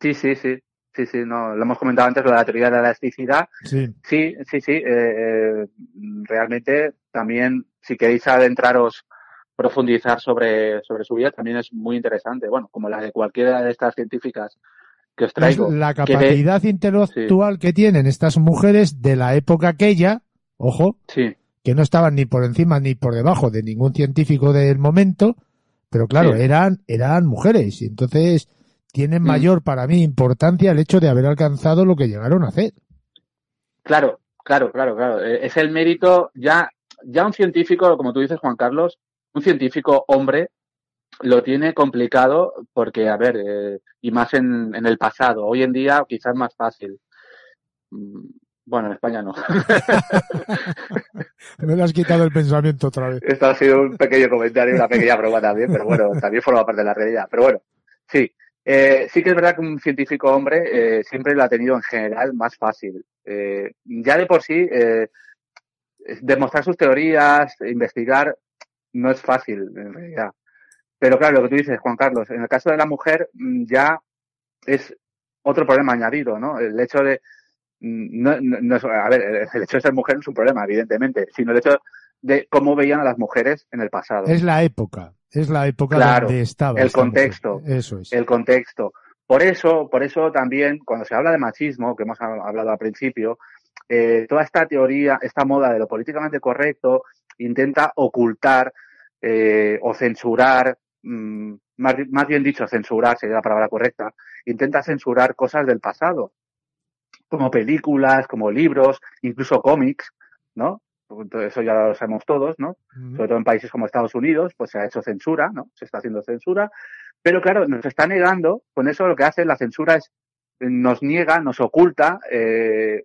Sí, sí, sí. Sí, sí, no, lo hemos comentado antes, lo de la teoría de la elasticidad. Sí, sí, sí, sí eh, eh, realmente también, si queréis adentraros, profundizar sobre, sobre su vida, también es muy interesante. Bueno, como la de cualquiera de estas científicas que os traigo. Es la capacidad intelectual que tienen estas mujeres de la época aquella, ojo, sí. que no estaban ni por encima ni por debajo de ningún científico del momento, pero claro, Sí. eran, eran mujeres y entonces tienen Mm. mayor para mí importancia el hecho de haber alcanzado lo que llegaron a hacer. Claro, claro, claro, claro. Eh, Es el mérito, ya, ya un científico, como tú dices, Juan Carlos, un científico hombre lo tiene complicado porque, a ver, eh, y más en, en el pasado. Hoy en día quizás más fácil. Mm, Bueno, en España no. Me lo has quitado el pensamiento otra vez. Esto ha sido un pequeño comentario, una pequeña broma también, pero bueno, también forma parte de la realidad. Pero bueno, sí. Eh, sí que es verdad que un científico hombre eh, siempre lo ha tenido en general más fácil. Eh, ya de por sí, eh, demostrar sus teorías, investigar, no es fácil en realidad. Pero claro, lo que tú dices, Juan Carlos, en el caso de la mujer mm, ya es otro problema añadido, ¿no? El hecho de mm, no, no- no es- a ver, el hecho de ser mujer no es un problema, evidentemente, sino el hecho de cómo veían a las mujeres en el pasado. Es la época, es la época Claro, donde estaba. el mujer. contexto. Eso es. el contexto. Por eso, por eso también, cuando se habla de machismo, que hemos hab- hablado al principio, eh, toda esta teoría, esta moda de lo políticamente correcto, intenta ocultar eh, o censurar, mm, más, más bien dicho, censurar sería la palabra correcta, intenta censurar cosas del pasado, como películas, como libros, incluso cómics, ¿no? Eso ya lo sabemos todos, ¿no? Sobre todo en países como Estados Unidos, pues se ha hecho censura, ¿no? Se está haciendo censura. Pero claro, nos está negando, con eso lo que hace la censura es, nos niega, nos oculta eh,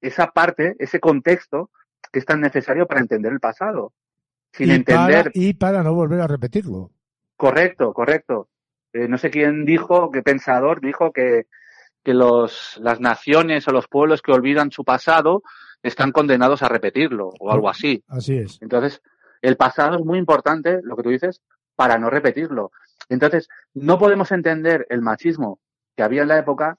esa parte, ese contexto que es tan necesario para entender el pasado. Sin y, entender, para, y para no volver a repetirlo. correcto, correcto. Eh, no sé quién dijo, qué pensador dijo que, que los, las naciones o los pueblos que olvidan su pasado están condenados a repetirlo o algo así. Así es. Entonces, el pasado es muy importante, lo que tú dices, para no repetirlo. Entonces, no podemos entender el machismo que había en la época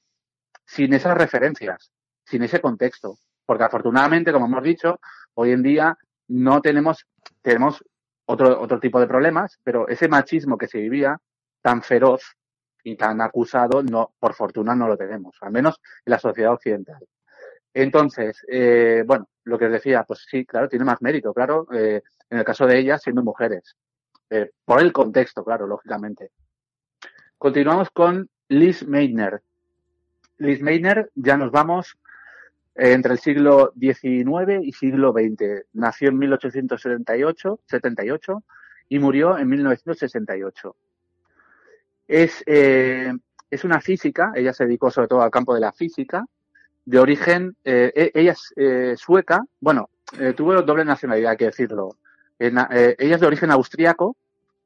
sin esas referencias, sin ese contexto. Porque afortunadamente, como hemos dicho, hoy en día no tenemos, tenemos otro, otro tipo de problemas, pero ese machismo que se vivía tan feroz y tan acusado, no, por fortuna no lo tenemos, al menos en la sociedad occidental. Entonces, eh, bueno, lo que decía, pues sí, claro, tiene más mérito, claro, eh, en el caso de ellas siendo mujeres, eh, por el contexto, claro, lógicamente. Continuamos con Liz Meitner. Liz Meitner, ya nos vamos eh, entre el siglo XIX y siglo XX. Nació en 1878 78, y murió en 1968. Es, eh, es una física, ella se dedicó sobre todo al campo de la física, de origen, eh, e- ella es eh, sueca, bueno, eh, tuvo doble nacionalidad, hay que decirlo. En- eh, ella es de origen austríaco,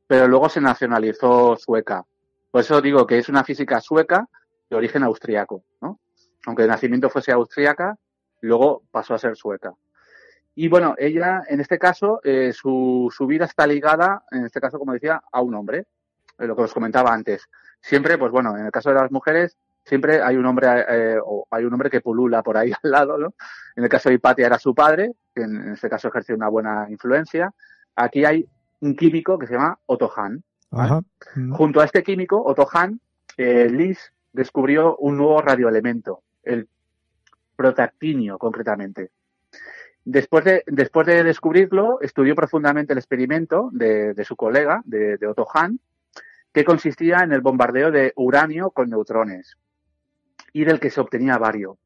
pero luego se nacionalizó sueca. Por eso digo que es una física sueca de origen austríaco, ¿no? Aunque de nacimiento fuese austríaca, luego pasó a ser sueca. Y bueno, ella, en este caso, eh, su, su vida está ligada, en este caso, como decía, a un hombre, eh, lo que os comentaba antes. Siempre, pues bueno, en el caso de las mujeres, siempre hay un hombre, eh, o hay un hombre que pulula por ahí al lado, ¿no? En el caso de Hipatia era su padre, que en, en este caso ejerció una buena influencia. Aquí hay un químico que se llama Otto Hahn. Ajá. Junto a este químico, Otto Hahn, eh, Liz descubrió un nuevo radioelemento, el protactinio, concretamente. Después de, después de descubrirlo, estudió profundamente el experimento de, de su colega, de, de Otto Hahn, que consistía en el bombardeo de uranio con neutrones y del que se obtenía bario.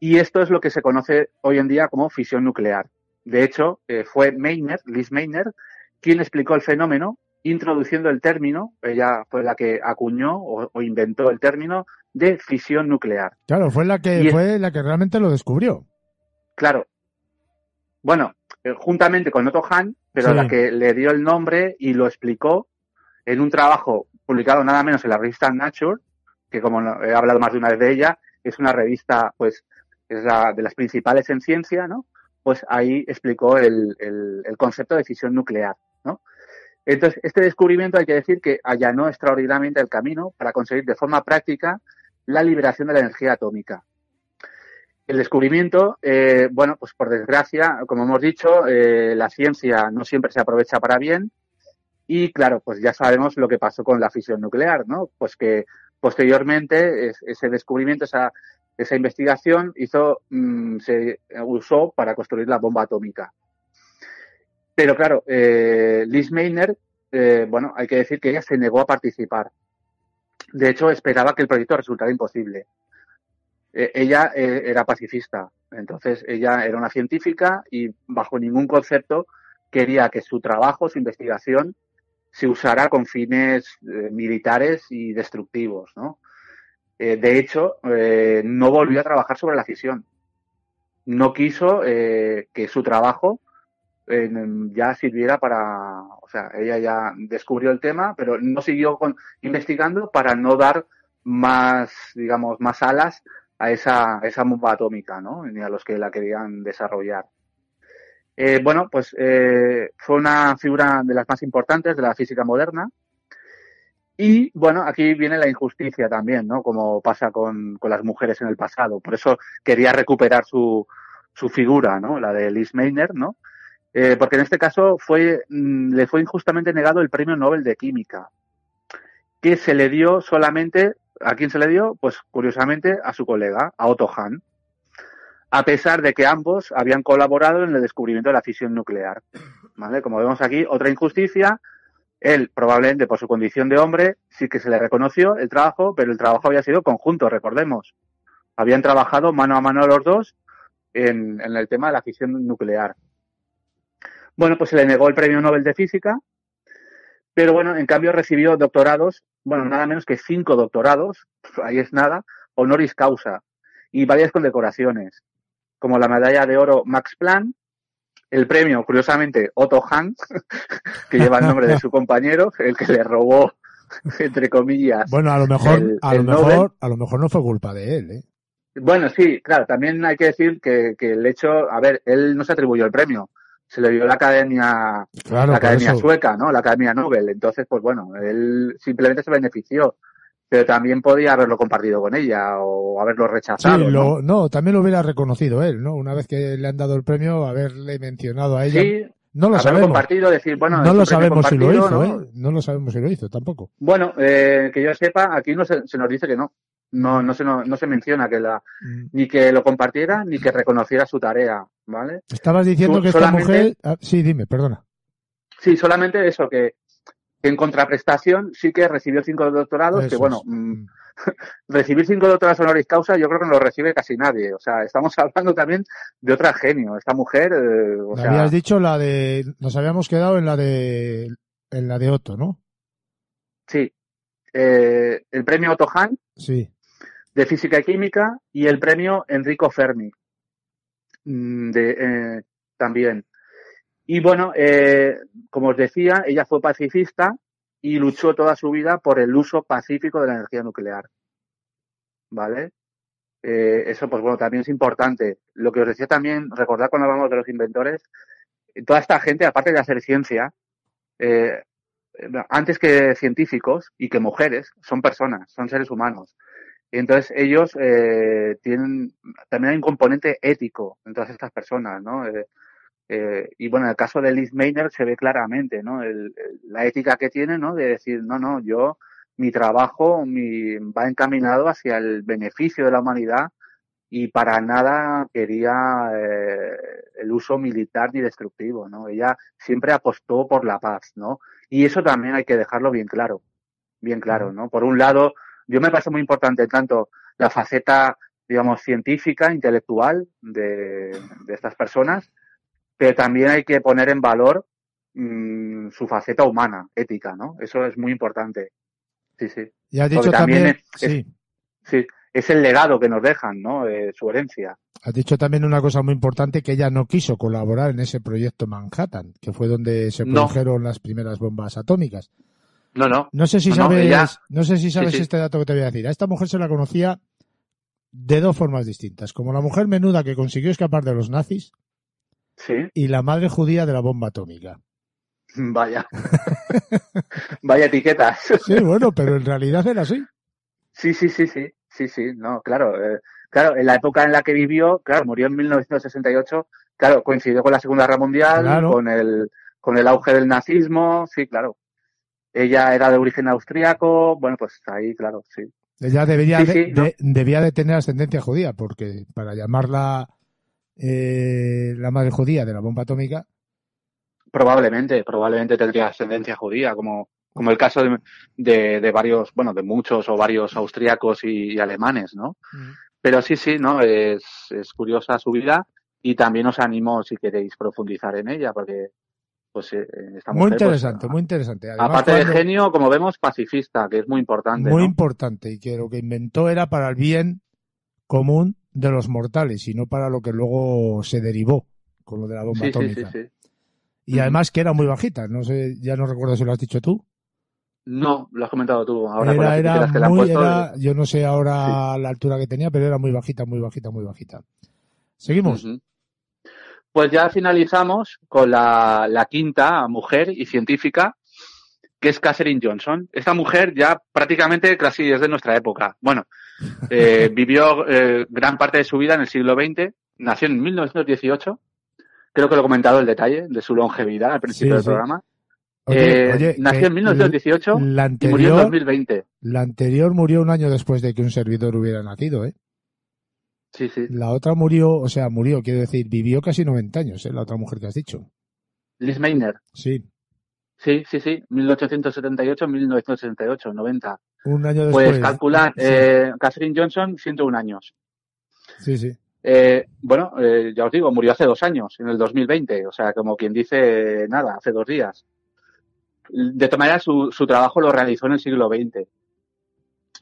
Y esto es lo que se conoce hoy en día como fisión nuclear. De hecho, eh, fue Meitner, Liz Meitner, quien explicó el fenómeno introduciendo el término, ella fue la que acuñó o, o inventó el término de fisión nuclear. Claro, fue la que Y es- fue la que realmente lo descubrió. Claro. Bueno, eh, juntamente con Otto Hahn, pero Sí. la que le dio el nombre y lo explicó en un trabajo publicado nada menos en la revista Nature, que como he hablado más de una vez de ella, es una revista, pues, es la de las principales en ciencia, ¿no? Pues ahí explicó el, el- el concepto de fisión nuclear, ¿no? Entonces, este descubrimiento hay que decir que allanó extraordinariamente el camino para conseguir de forma práctica la liberación de la energía atómica. El descubrimiento, eh, bueno, pues por desgracia, como hemos dicho, eh, la ciencia no siempre se aprovecha para bien y claro, pues ya sabemos lo que pasó con la fisión nuclear, ¿no? Pues que posteriormente ese descubrimiento, esa, esa investigación hizo, mm, se usó para construir la bomba atómica. Pero claro, eh, Liz Meitner, eh, bueno, hay que decir que ella se negó a participar. De hecho, esperaba que el proyecto resultara imposible. Eh, ella eh, era pacifista, entonces ella era una científica y bajo ningún concepto quería que su trabajo, su investigación, se usara con fines eh, militares y destructivos, ¿no? Eh, de hecho, eh, no volvió a trabajar sobre la fisión. No quiso que su trabajo ya sirviera para, o sea, ella ya descubrió el tema, pero no siguió con, investigando para no dar más, digamos, más alas a esa, esa bomba atómica, ¿no? Ni a los que la querían desarrollar. Eh, bueno, pues eh, fue una figura de las más importantes de la física moderna. Y bueno, aquí viene la injusticia también, ¿no? Como pasa con, las mujeres en el pasado. Por eso quería recuperar su, su figura, ¿no? La de Liz Meitner, ¿no? Eh, porque en este caso fue, mm, le fue injustamente negado el premio Nobel de Química, que se le dio solamente, ¿a quién se le dio? Pues curiosamente a su colega, a Otto Hahn a pesar de que ambos habían colaborado en el descubrimiento de la fisión nuclear. ¿Vale? Como vemos aquí, otra injusticia. Él, probablemente por su condición de hombre, sí que se le reconoció el trabajo, pero el trabajo había sido conjunto, recordemos. Habían trabajado mano a mano los dos en, en el tema de la fisión nuclear. Bueno, pues se le negó el premio Nobel de Física, pero bueno, en cambio recibió doctorados, bueno, nada menos que cinco doctorados, ahí es nada, honoris causa, y varias condecoraciones como la medalla de oro Max Planck, el premio, curiosamente, Otto Hahn, que lleva el nombre de su compañero, el que le robó, entre comillas. Bueno, a lo mejor, el, a lo mejor, a lo mejor no fue culpa de él, ¿eh? Bueno, sí, claro, también hay que decir que, que, el hecho, a ver, él no se atribuyó el premio, se le dio la academia, claro, la academia sueca, ¿no? La academia Nobel. Entonces, pues bueno, él simplemente se benefició pero también podía haberlo compartido con ella o haberlo rechazado. Sí, lo, ¿no? no, también lo hubiera reconocido él, ¿no? Una vez que le han dado el premio, haberle mencionado a ella. Sí, no lo sabemos. compartido, decir, bueno, no lo sabemos si lo hizo, ¿no? ¿eh? No lo sabemos si lo hizo tampoco. Bueno, eh, que yo sepa, aquí no se, se nos dice que no. No, no se, no, no se menciona que la, Mm. ni que lo compartiera ni que reconociera su tarea, ¿vale? Estabas diciendo Tú que esta solamente- mujer. ah, sí, dime, perdona. Sí, solamente eso, que en contraprestación sí que recibió cinco doctorados, Eso que bueno, es. mm, recibir cinco doctorados honoris causa yo creo que no lo recibe casi nadie. O sea, estamos hablando también de otra genio. Esta mujer, eh, o sea, habías dicho la de. Nos habíamos quedado en la de. En la de Otto, ¿no? sí. Eh, el premio Otto Hahn Sí. de Física y Química y el premio Enrico Fermi mm, de, eh, también. Y bueno, eh, como os decía, ella fue pacifista y luchó toda su vida por el uso pacífico de la energía nuclear. ¿Vale? Eh, eso, pues bueno, también es importante. Lo que os decía también, recordad cuando hablamos de los inventores, toda esta gente, aparte de hacer ciencia, eh, antes que científicos y que mujeres, son personas, son seres humanos. Y entonces ellos tienen, también hay un componente ético en todas estas personas, ¿no? Eh, y bueno, en el caso de Liz Meitner se ve claramente, ¿no? El- el- la ética que tiene, ¿no? De decir, no, no, yo, mi trabajo mi, va encaminado hacia el beneficio de la humanidad y para nada quería eh, el uso militar ni destructivo, ¿no? Ella siempre apostó por la paz, ¿no? Y eso también hay que dejarlo bien claro, bien claro, ¿no? Por un lado, yo me parece muy importante tanto la faceta, digamos, científica, intelectual de, de estas personas, pero también hay que poner en valor mm, su faceta humana, ética, ¿no? Eso es muy importante. Sí, sí. Y has dicho Porque también también. es- es- sí. Sí, es el legado que nos dejan, ¿no? Eh, su herencia. Has dicho también una cosa muy importante que ella no quiso colaborar en ese proyecto Manhattan, que fue donde se No. produjeron las primeras bombas atómicas. No, no. No sé si No, no, sabes, ella- no sé si sabes sí. este dato que te voy a decir. A esta mujer se la conocía de dos formas distintas, como la mujer menuda que consiguió escapar de los nazis Sí, y la madre judía de la bomba atómica. vaya. vaya etiquetas. Sí, bueno, pero en realidad era así. Sí, sí, sí, sí. Sí, sí, no, claro. Eh, claro, en la época en la que vivió, claro, murió en 1968, claro, coincidió con la Segunda Guerra Mundial, con el con el auge del nazismo, sí, claro. Ella era de origen austríaco, bueno, pues ahí, claro, sí. Ella debería, de, debía de tener ascendencia judía, porque para llamarla eh, la madre judía de la bomba atómica. Probablemente, probablemente tendría ascendencia judía, como, como el caso de, de, varios, bueno, de muchos o varios austríacos y, alemanes, ¿no? Mm. Pero sí, sí, ¿no? Es, es curiosa su vida y también os animo si queréis profundizar en ella, porque pues eh, muy pues, interesante, muy interesante. aparte de genio, como vemos, pacifista, que es muy importante. Muy importante y que lo que inventó era para el bien común de los mortales y no para lo que luego se derivó con lo de la bomba atómica. y además que era muy bajita, no sé, ya no recuerdo si lo has dicho tú. No, lo has comentado tú. Ahora era, que muy, era, yo no sé ahora la altura que tenía, pero era muy bajita, muy bajita, muy bajita. Seguimos. Pues ya finalizamos con la, la, quinta mujer y científica, que es Catherine Johnson. Esta mujer ya prácticamente casi es de nuestra época. Bueno, eh, vivió eh, gran parte de su vida en el siglo XX, nació en 1918, creo que lo he comentado el detalle de su longevidad al principio del programa. eh, nació en 1918 y murió en 2020. La anterior murió un año después de que un servidor hubiera nacido, ¿eh? Sí, sí. La otra murió, o sea, murió, quiero decir, vivió casi 90 años, ¿eh? la otra mujer que has dicho. Liz Meiner. Sí. Sí, sí, sí, 1878-1968, 90. Un año después. Pues calcular, eh, Catherine Johnson, 101 años. Sí, sí. Eh, bueno, eh, ya os digo, murió hace dos años, en el 2020, o sea, como quien dice, nada, hace dos días. De todas maneras, su, su trabajo lo realizó en el siglo XX.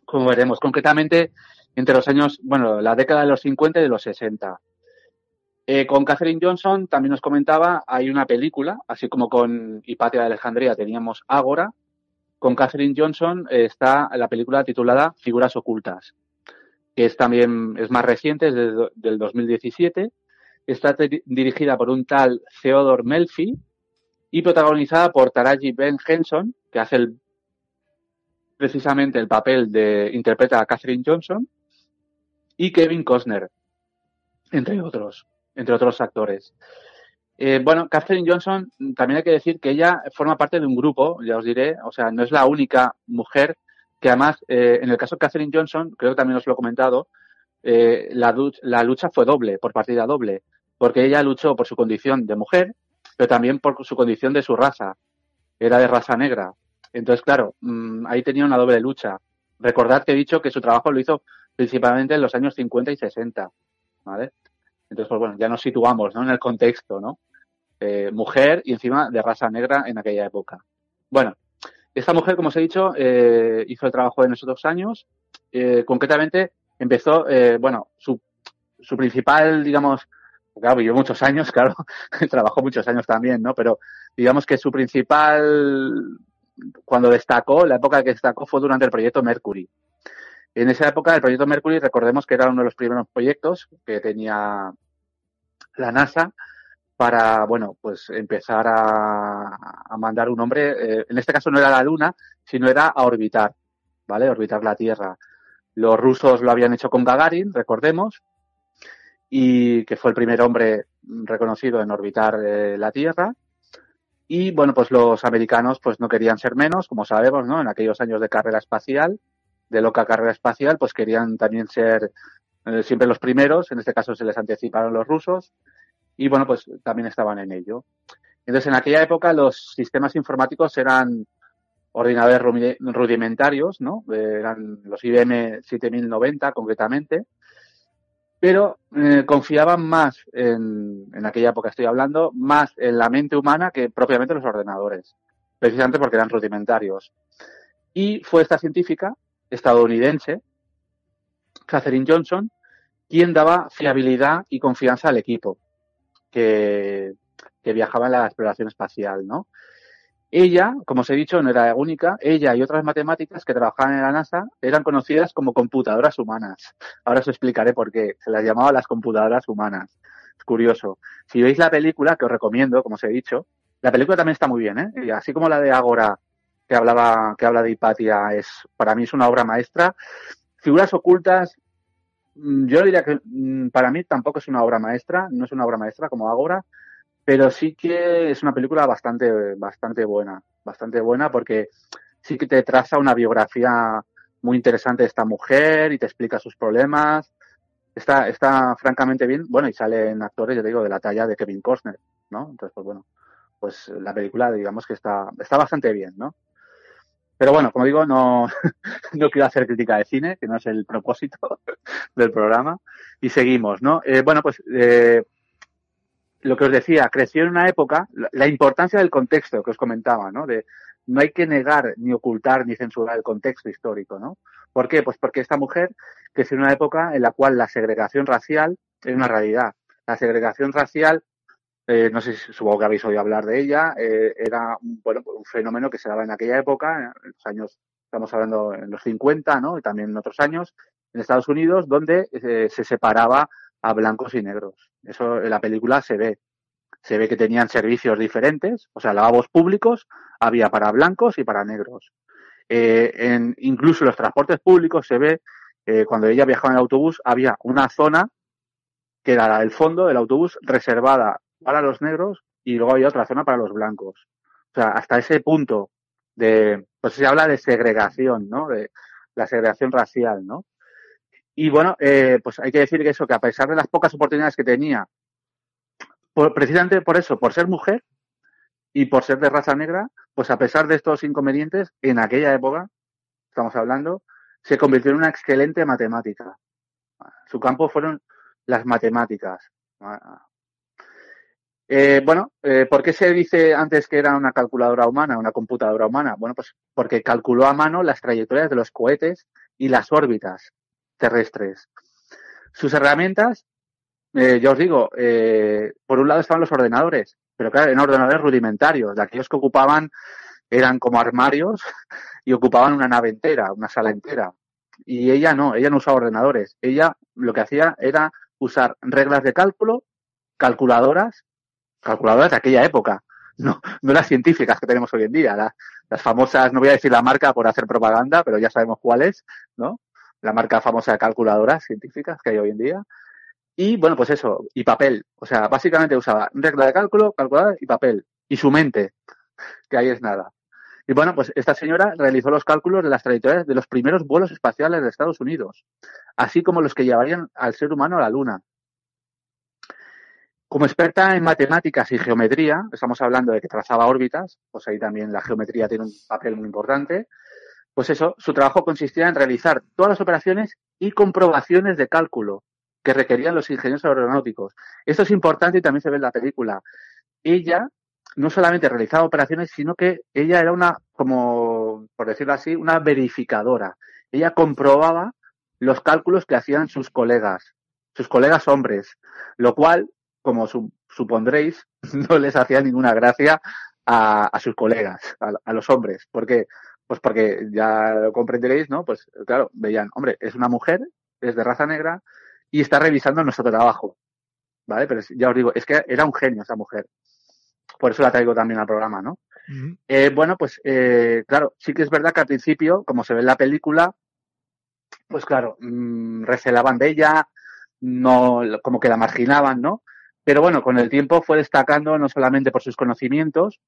Como veremos, concretamente, entre los años, bueno, la década de los 50 y de los 60. Eh, con Catherine Johnson también nos comentaba, hay una película, así como con Hipatia de Alejandría teníamos Ágora, con Catherine Johnson está la película titulada Figuras ocultas, que es también, es más reciente, es del 2017, está dirigida por un tal Theodore Melfi y protagonizada por Taraji Ben Henson, que hace el, precisamente el papel de, interpreta a Catherine Johnson, y Kevin Costner, entre otros, entre otros actores. Eh, bueno, Catherine Johnson, también hay que decir que ella forma parte de un grupo, ya os diré, o sea, no es la única mujer que además, eh, en el caso de Catherine Johnson, creo que también os lo he comentado, eh, la, lucha fue doble, por partida doble, porque ella luchó por su condición de mujer, pero también por su condición de su raza, era de raza negra. Entonces, claro, mm, ahí tenía una doble lucha. Recordad que he dicho que su trabajo lo hizo principalmente en los años 50 y 60, ¿vale? Entonces, pues bueno, ya nos situamos, ¿no? En el contexto, ¿no? Eh, mujer y encima de raza negra en aquella época. Bueno, esta mujer, como os he dicho, eh, hizo el trabajo en esos dos años. Eh, concretamente, empezó, bueno, su, su principal, digamos, claro, vivió muchos años, claro, trabajó muchos años también, ¿no? Pero digamos que su principal, cuando destacó, la época que destacó fue durante el proyecto Mercury. En esa época, el proyecto Mercury, recordemos que era uno de los primeros proyectos que tenía la NASA para, bueno, pues empezar a, mandar un hombre, eh, en este caso no era la Luna, sino era a orbitar, ¿vale? Orbitar la Tierra. Los rusos lo habían hecho con Gagarin, recordemos, y que fue el primer hombre reconocido en orbitar eh, la Tierra. Y bueno, pues los americanos pues no querían ser menos, como sabemos, ¿no? En aquellos años de carrera espacial de loca carrera espacial, pues querían también ser eh, siempre los primeros, en este caso se les anticiparon los rusos, y bueno, pues también estaban en ello. Entonces, en aquella época los sistemas informáticos eran ordenadores rudimentarios, ¿no? Eran los IBM 7090 concretamente, pero eh, confiaban más en, en aquella época estoy hablando, más en la mente humana que propiamente los ordenadores, precisamente porque eran rudimentarios. Y fue esta científica estadounidense, Catherine Johnson, quien daba fiabilidad y confianza al equipo que, que viajaba en la exploración espacial, ¿no? Ella, como os he dicho, no era única. Ella y otras matemáticas que trabajaban en la NASA eran conocidas como computadoras humanas. Ahora os explicaré por qué. Se las llamaba las computadoras humanas. Es curioso. Si veis la película, que os recomiendo, como os he dicho, la película también está muy bien, ¿eh? Y así como la de Agora que hablaba, que habla de Hipatia, es, para mí es una obra maestra. Figuras ocultas, yo diría que mm, para mí tampoco es una obra maestra, no es una obra maestra como Agora, pero sí que es una película bastante, bastante buena, bastante buena porque sí que te traza una biografía muy interesante de esta mujer y te explica sus problemas. Está, está francamente bien, bueno, y salen actores, yo digo, de la talla de Kevin Costner, ¿no? Entonces, pues bueno, pues la película, digamos que está, está bastante bien, ¿no? Pero bueno, como digo, no, no quiero hacer crítica de cine, que no es el propósito del programa. Y seguimos, ¿no? Eh, bueno, pues eh, lo que os decía, creció en una época, la, la, importancia del contexto que os comentaba, ¿no? De, no hay que negar, ni ocultar, ni censurar el contexto histórico, ¿no? ¿Por qué? Pues porque esta mujer creció en una época en la cual la segregación racial es una realidad. La segregación racial, eh, no sé si supongo que habéis oído hablar de ella, eh, era bueno, un fenómeno que se daba en aquella época, en los años, estamos hablando en los 50, ¿no? Y también en otros años, en Estados Unidos, donde eh, se separaba a blancos y negros. Eso en la película se ve se ve que tenían servicios diferentes, o sea, lavabos públicos había para blancos y para negros. En, incluso en los transportes públicos se ve, cuando ella viajaba en el autobús, había una zona que era el fondo del autobús reservada para los negros y luego había otra zona para los blancos. O sea, hasta ese punto de, pues se habla de segregación, ¿no? De la segregación racial, ¿no? Y bueno, eh, pues hay que decir que eso, que a pesar de las pocas oportunidades que tenía por, precisamente por eso, por ser mujer y por ser de raza negra, pues a pesar de estos inconvenientes, en aquella época, estamos hablando, se convirtió en una excelente matemática. Su campo fueron las matemáticas. Eh, bueno, eh, ¿por qué se dice antes que era una calculadora humana, una computadora humana? Bueno, pues porque calculó a mano las trayectorias de los cohetes y las órbitas terrestres. Sus herramientas eh, yo os digo, eh, por un lado estaban los ordenadores, pero claro, en ordenadores rudimentarios, de aquellos que ocupaban, eran como armarios y ocupaban una nave entera, una sala entera. Y ella no, ella no usaba ordenadores. Ella lo que hacía era usar reglas de cálculo, calculadoras, calculadoras de aquella época, no, no las científicas que tenemos hoy en día, las, las famosas, no voy a decir la marca por hacer propaganda, pero ya sabemos cuál es, ¿no? La marca famosa de calculadoras científicas que hay hoy en día. Y bueno, pues eso, y papel. O sea, básicamente usaba regla de cálculo, calculadora y papel. Y su mente, que ahí es nada. Y bueno, pues esta señora realizó los cálculos de las trayectorias de los primeros vuelos espaciales de Estados Unidos, así como los que llevarían al ser humano a la Luna. Como experta en matemáticas y geometría, estamos hablando de que trazaba órbitas, pues ahí también la geometría tiene un papel muy importante. Pues eso, su trabajo consistía en realizar todas las operaciones y comprobaciones de cálculo que requerían los ingenieros aeronáuticos. Esto es importante y también se ve en la película. Ella no solamente realizaba operaciones, sino que ella era una, como por decirlo así, una verificadora. Ella comprobaba los cálculos que hacían sus colegas, sus colegas hombres, lo cual, como su, supondréis, no les hacía ninguna gracia a, a sus colegas, a, a, los hombres. ¿Por qué? Pues porque ya lo comprenderéis, ¿no? Pues claro, veían, hombre, es una mujer, es de raza negra, y está revisando nuestro trabajo. ¿Vale? Pero ya os digo, es que era un genio esa mujer. Por eso la traigo también al programa, ¿no? Uh -huh. eh, bueno, pues eh, claro, sí que es verdad que al principio, como se ve en la película, pues claro, mmm, recelaban de ella, no, como que la marginaban, ¿no? Pero bueno, con el tiempo fue destacando no solamente por sus conocimientos,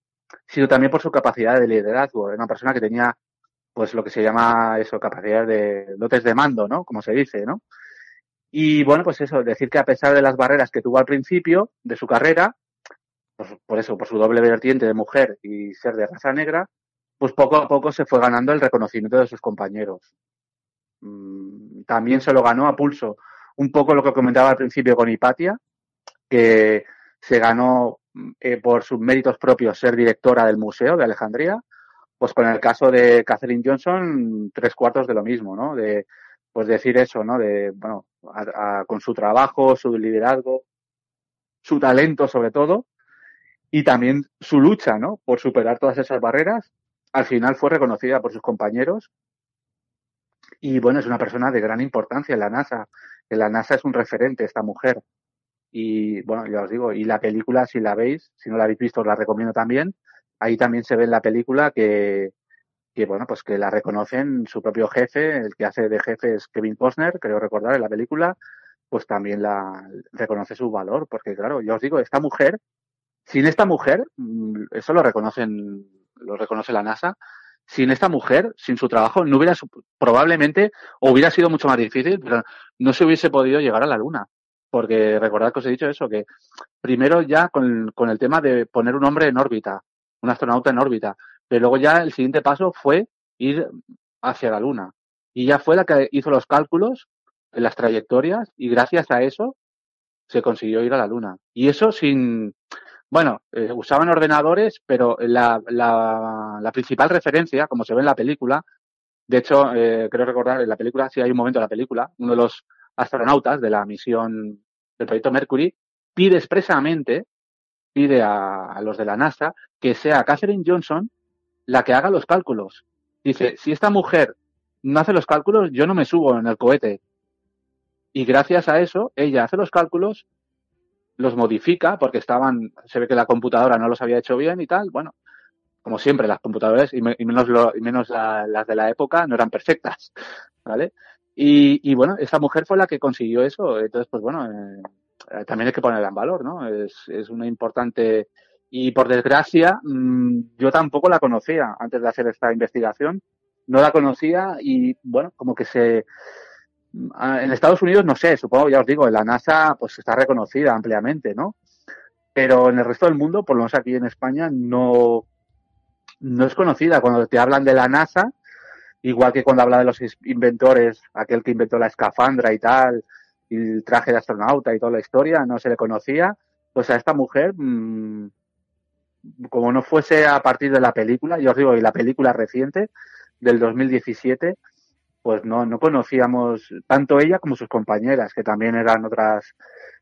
sino también por su capacidad de liderazgo. Era una persona que tenía, pues lo que se llama eso, capacidad de dotes de mando, ¿no? Como se dice, ¿no? Y bueno, pues eso, decir que a pesar de las barreras que tuvo al principio de su carrera, pues por eso, por su doble vertiente de mujer y ser de raza negra, pues poco a poco se fue ganando el reconocimiento de sus compañeros. Mm, también se lo ganó a pulso. Un poco lo que comentaba al principio con Hipatia, que se ganó eh, por sus méritos propios ser directora del Museo de Alejandría, pues con el caso de Catherine Johnson, tres cuartos de lo mismo, ¿no? De, pues decir eso, ¿no? De, bueno, a, con su trabajo, su liderazgo, su talento sobre todo, y también su lucha, ¿no? Por superar todas esas barreras, al final fue reconocida por sus compañeros. Y bueno, es una persona de gran importancia en la NASA. En la NASA es un referente esta mujer. Y bueno, ya os digo, y la película, si la veis, si no la habéis visto, os la recomiendo también. Ahí también se ve en la película que, que bueno, pues que la reconocen su propio jefe, el que hace de jefe es Kevin Costner, creo recordar en la película, pues también la reconoce su valor, porque claro, ya os digo, esta mujer, sin esta mujer, mm, eso lo reconocen, lo reconoce la NASA, sin esta mujer, sin su trabajo, no hubiera probablemente hubiera sido mucho más difícil, pero no se hubiese podido llegar a la Luna. Porque recordad que os he dicho eso, que primero ya con, con el tema de poner un hombre en órbita, un astronauta en órbita, pero luego ya el siguiente paso fue ir hacia la Luna. Y ya fue la que hizo los cálculos las trayectorias y gracias a eso se consiguió ir a la Luna. Y eso sin, bueno, eh, usaban ordenadores, pero la, la, la, principal referencia, como se ve en la película, de hecho, eh, creo recordar en la película, si hay un momento en la película, uno de los astronautas de la misión del proyecto Mercury pide expresamente, pide a, a los de la NASA que sea Catherine Johnson la que haga los cálculos. Dice, si esta mujer no hace los cálculos, yo no me subo en el cohete. Y gracias a eso, ella hace los cálculos, los modifica, porque estaban, se ve que la computadora no los había hecho bien y tal. Bueno, como siempre, las computadoras, y, menos, lo, y menos las de la época, no eran perfectas, ¿vale? Y, y, bueno, esa mujer fue la que consiguió eso. Entonces, pues bueno, eh, también hay que ponerla en valor, ¿no? Es, es una importante y por desgracia, mm, yo tampoco la conocía antes de hacer esta investigación. No la conocía y, bueno, como que se. Mm, en Estados Unidos, no sé, supongo, ya os digo, en la NASA, pues está reconocida ampliamente, ¿no? Pero en el resto del mundo, por lo menos aquí en España, no, no es conocida. Cuando te hablan de la NASA, igual que cuando habla de los inventores, aquel que inventó la escafandra y tal, y el traje de astronauta y toda la historia, no se le conocía. Pues a esta mujer, mmm, como no fuese a partir de la película, yo os digo, y la película reciente del 2017, pues no, no conocíamos tanto ella como sus compañeras, que también eran otras,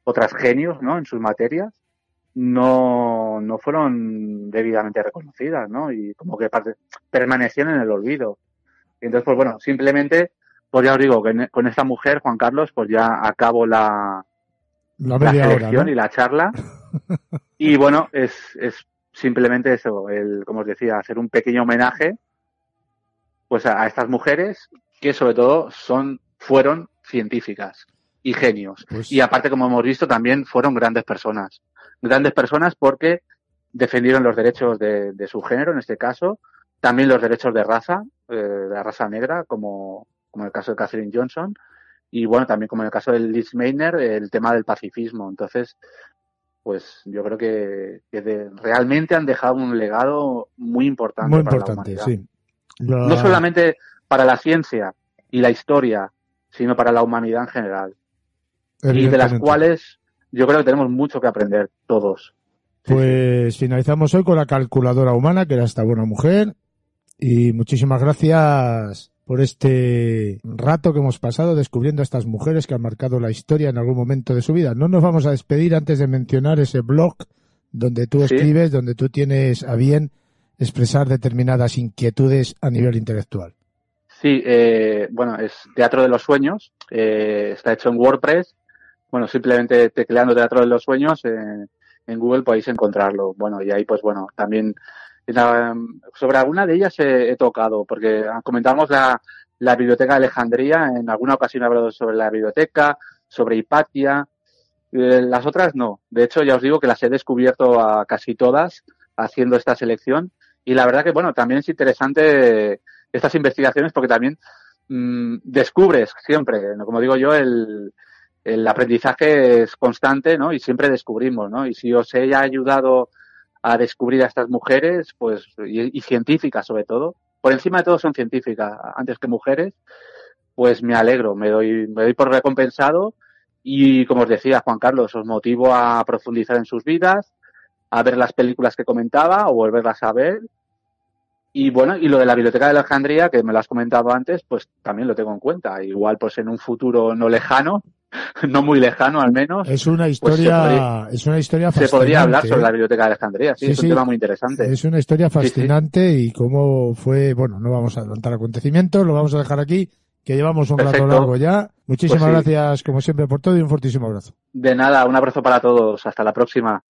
otras genios, ¿no? En sus materias, no, no fueron debidamente reconocidas, ¿no? Y como que permanecían en el olvido. Y entonces, pues bueno, simplemente, pues ya os digo, que con esta mujer, Juan Carlos, pues ya acabo la, la, selección y la charla. y bueno, es, es simplemente eso, el, como os decía, hacer un pequeño homenaje pues a, estas mujeres que sobre todo son, fueron científicas y genios. Pues y aparte, como hemos visto, también fueron grandes personas. Grandes personas porque defendieron los derechos de, de su género, en este caso, también los derechos de raza, eh, de la raza negra, como, como en el caso de Catherine Johnson, y bueno, también como en el caso de Liz Meitner, el tema del pacifismo. Entonces, pues yo creo que, realmente han dejado un legado muy importante, muy importante para la Sí. No solamente para la ciencia y la historia, sino para la humanidad en general. Y de las cuales yo creo que tenemos mucho que aprender todos. Pues finalizamos hoy con la calculadora humana, que era esta buena mujer. Y muchísimas gracias por este rato que hemos pasado descubriendo a estas mujeres que han marcado la historia en algún momento de su vida. No nos vamos a despedir antes de mencionar ese blog donde tú escribes, donde tú tienes a bien expresar determinadas inquietudes a nivel intelectual. Sí, eh, bueno, es Teatro de los Sueños, eh, está hecho en WordPress. Bueno, simplemente tecleando Teatro de los Sueños en Google podéis encontrarlo. Bueno, y ahí pues bueno, también sobre alguna de ellas he, tocado, porque comentamos la, la, biblioteca de Alejandría, en alguna ocasión he hablado sobre la biblioteca, sobre Hipatia, eh, las otras no. De hecho, ya os digo que las he descubierto a casi todas haciendo esta selección y la verdad que, bueno, también es interesante estas investigaciones porque también mmm, descubres siempre, como digo yo, el, el aprendizaje es constante, ¿no? Y siempre descubrimos, ¿no? Y si os he ayudado a descubrir a estas mujeres, pues, y, científicas sobre todo. Por encima de todo son científicas antes que mujeres, pues me alegro, me doy, me doy por recompensado y como os decía Juan Carlos, os motivo a profundizar en sus vidas, a ver las películas que comentaba o volverlas a ver. Y bueno, y lo de la Biblioteca de Alejandría, que me lo has comentado antes, pues también lo tengo en cuenta. Igual pues en un futuro no lejano, no muy lejano al menos. Es una pues historia, es una historia fascinante. Se podría hablar sobre la biblioteca de Alejandría, sí, es un tema muy interesante. Es una historia fascinante y cómo fue, bueno, no vamos a adelantar acontecimientos, lo vamos a dejar aquí, que llevamos un rato largo ya. Muchísimas pues gracias, como siempre, por todo y un fortísimo abrazo. De nada, un abrazo para todos. Hasta la próxima.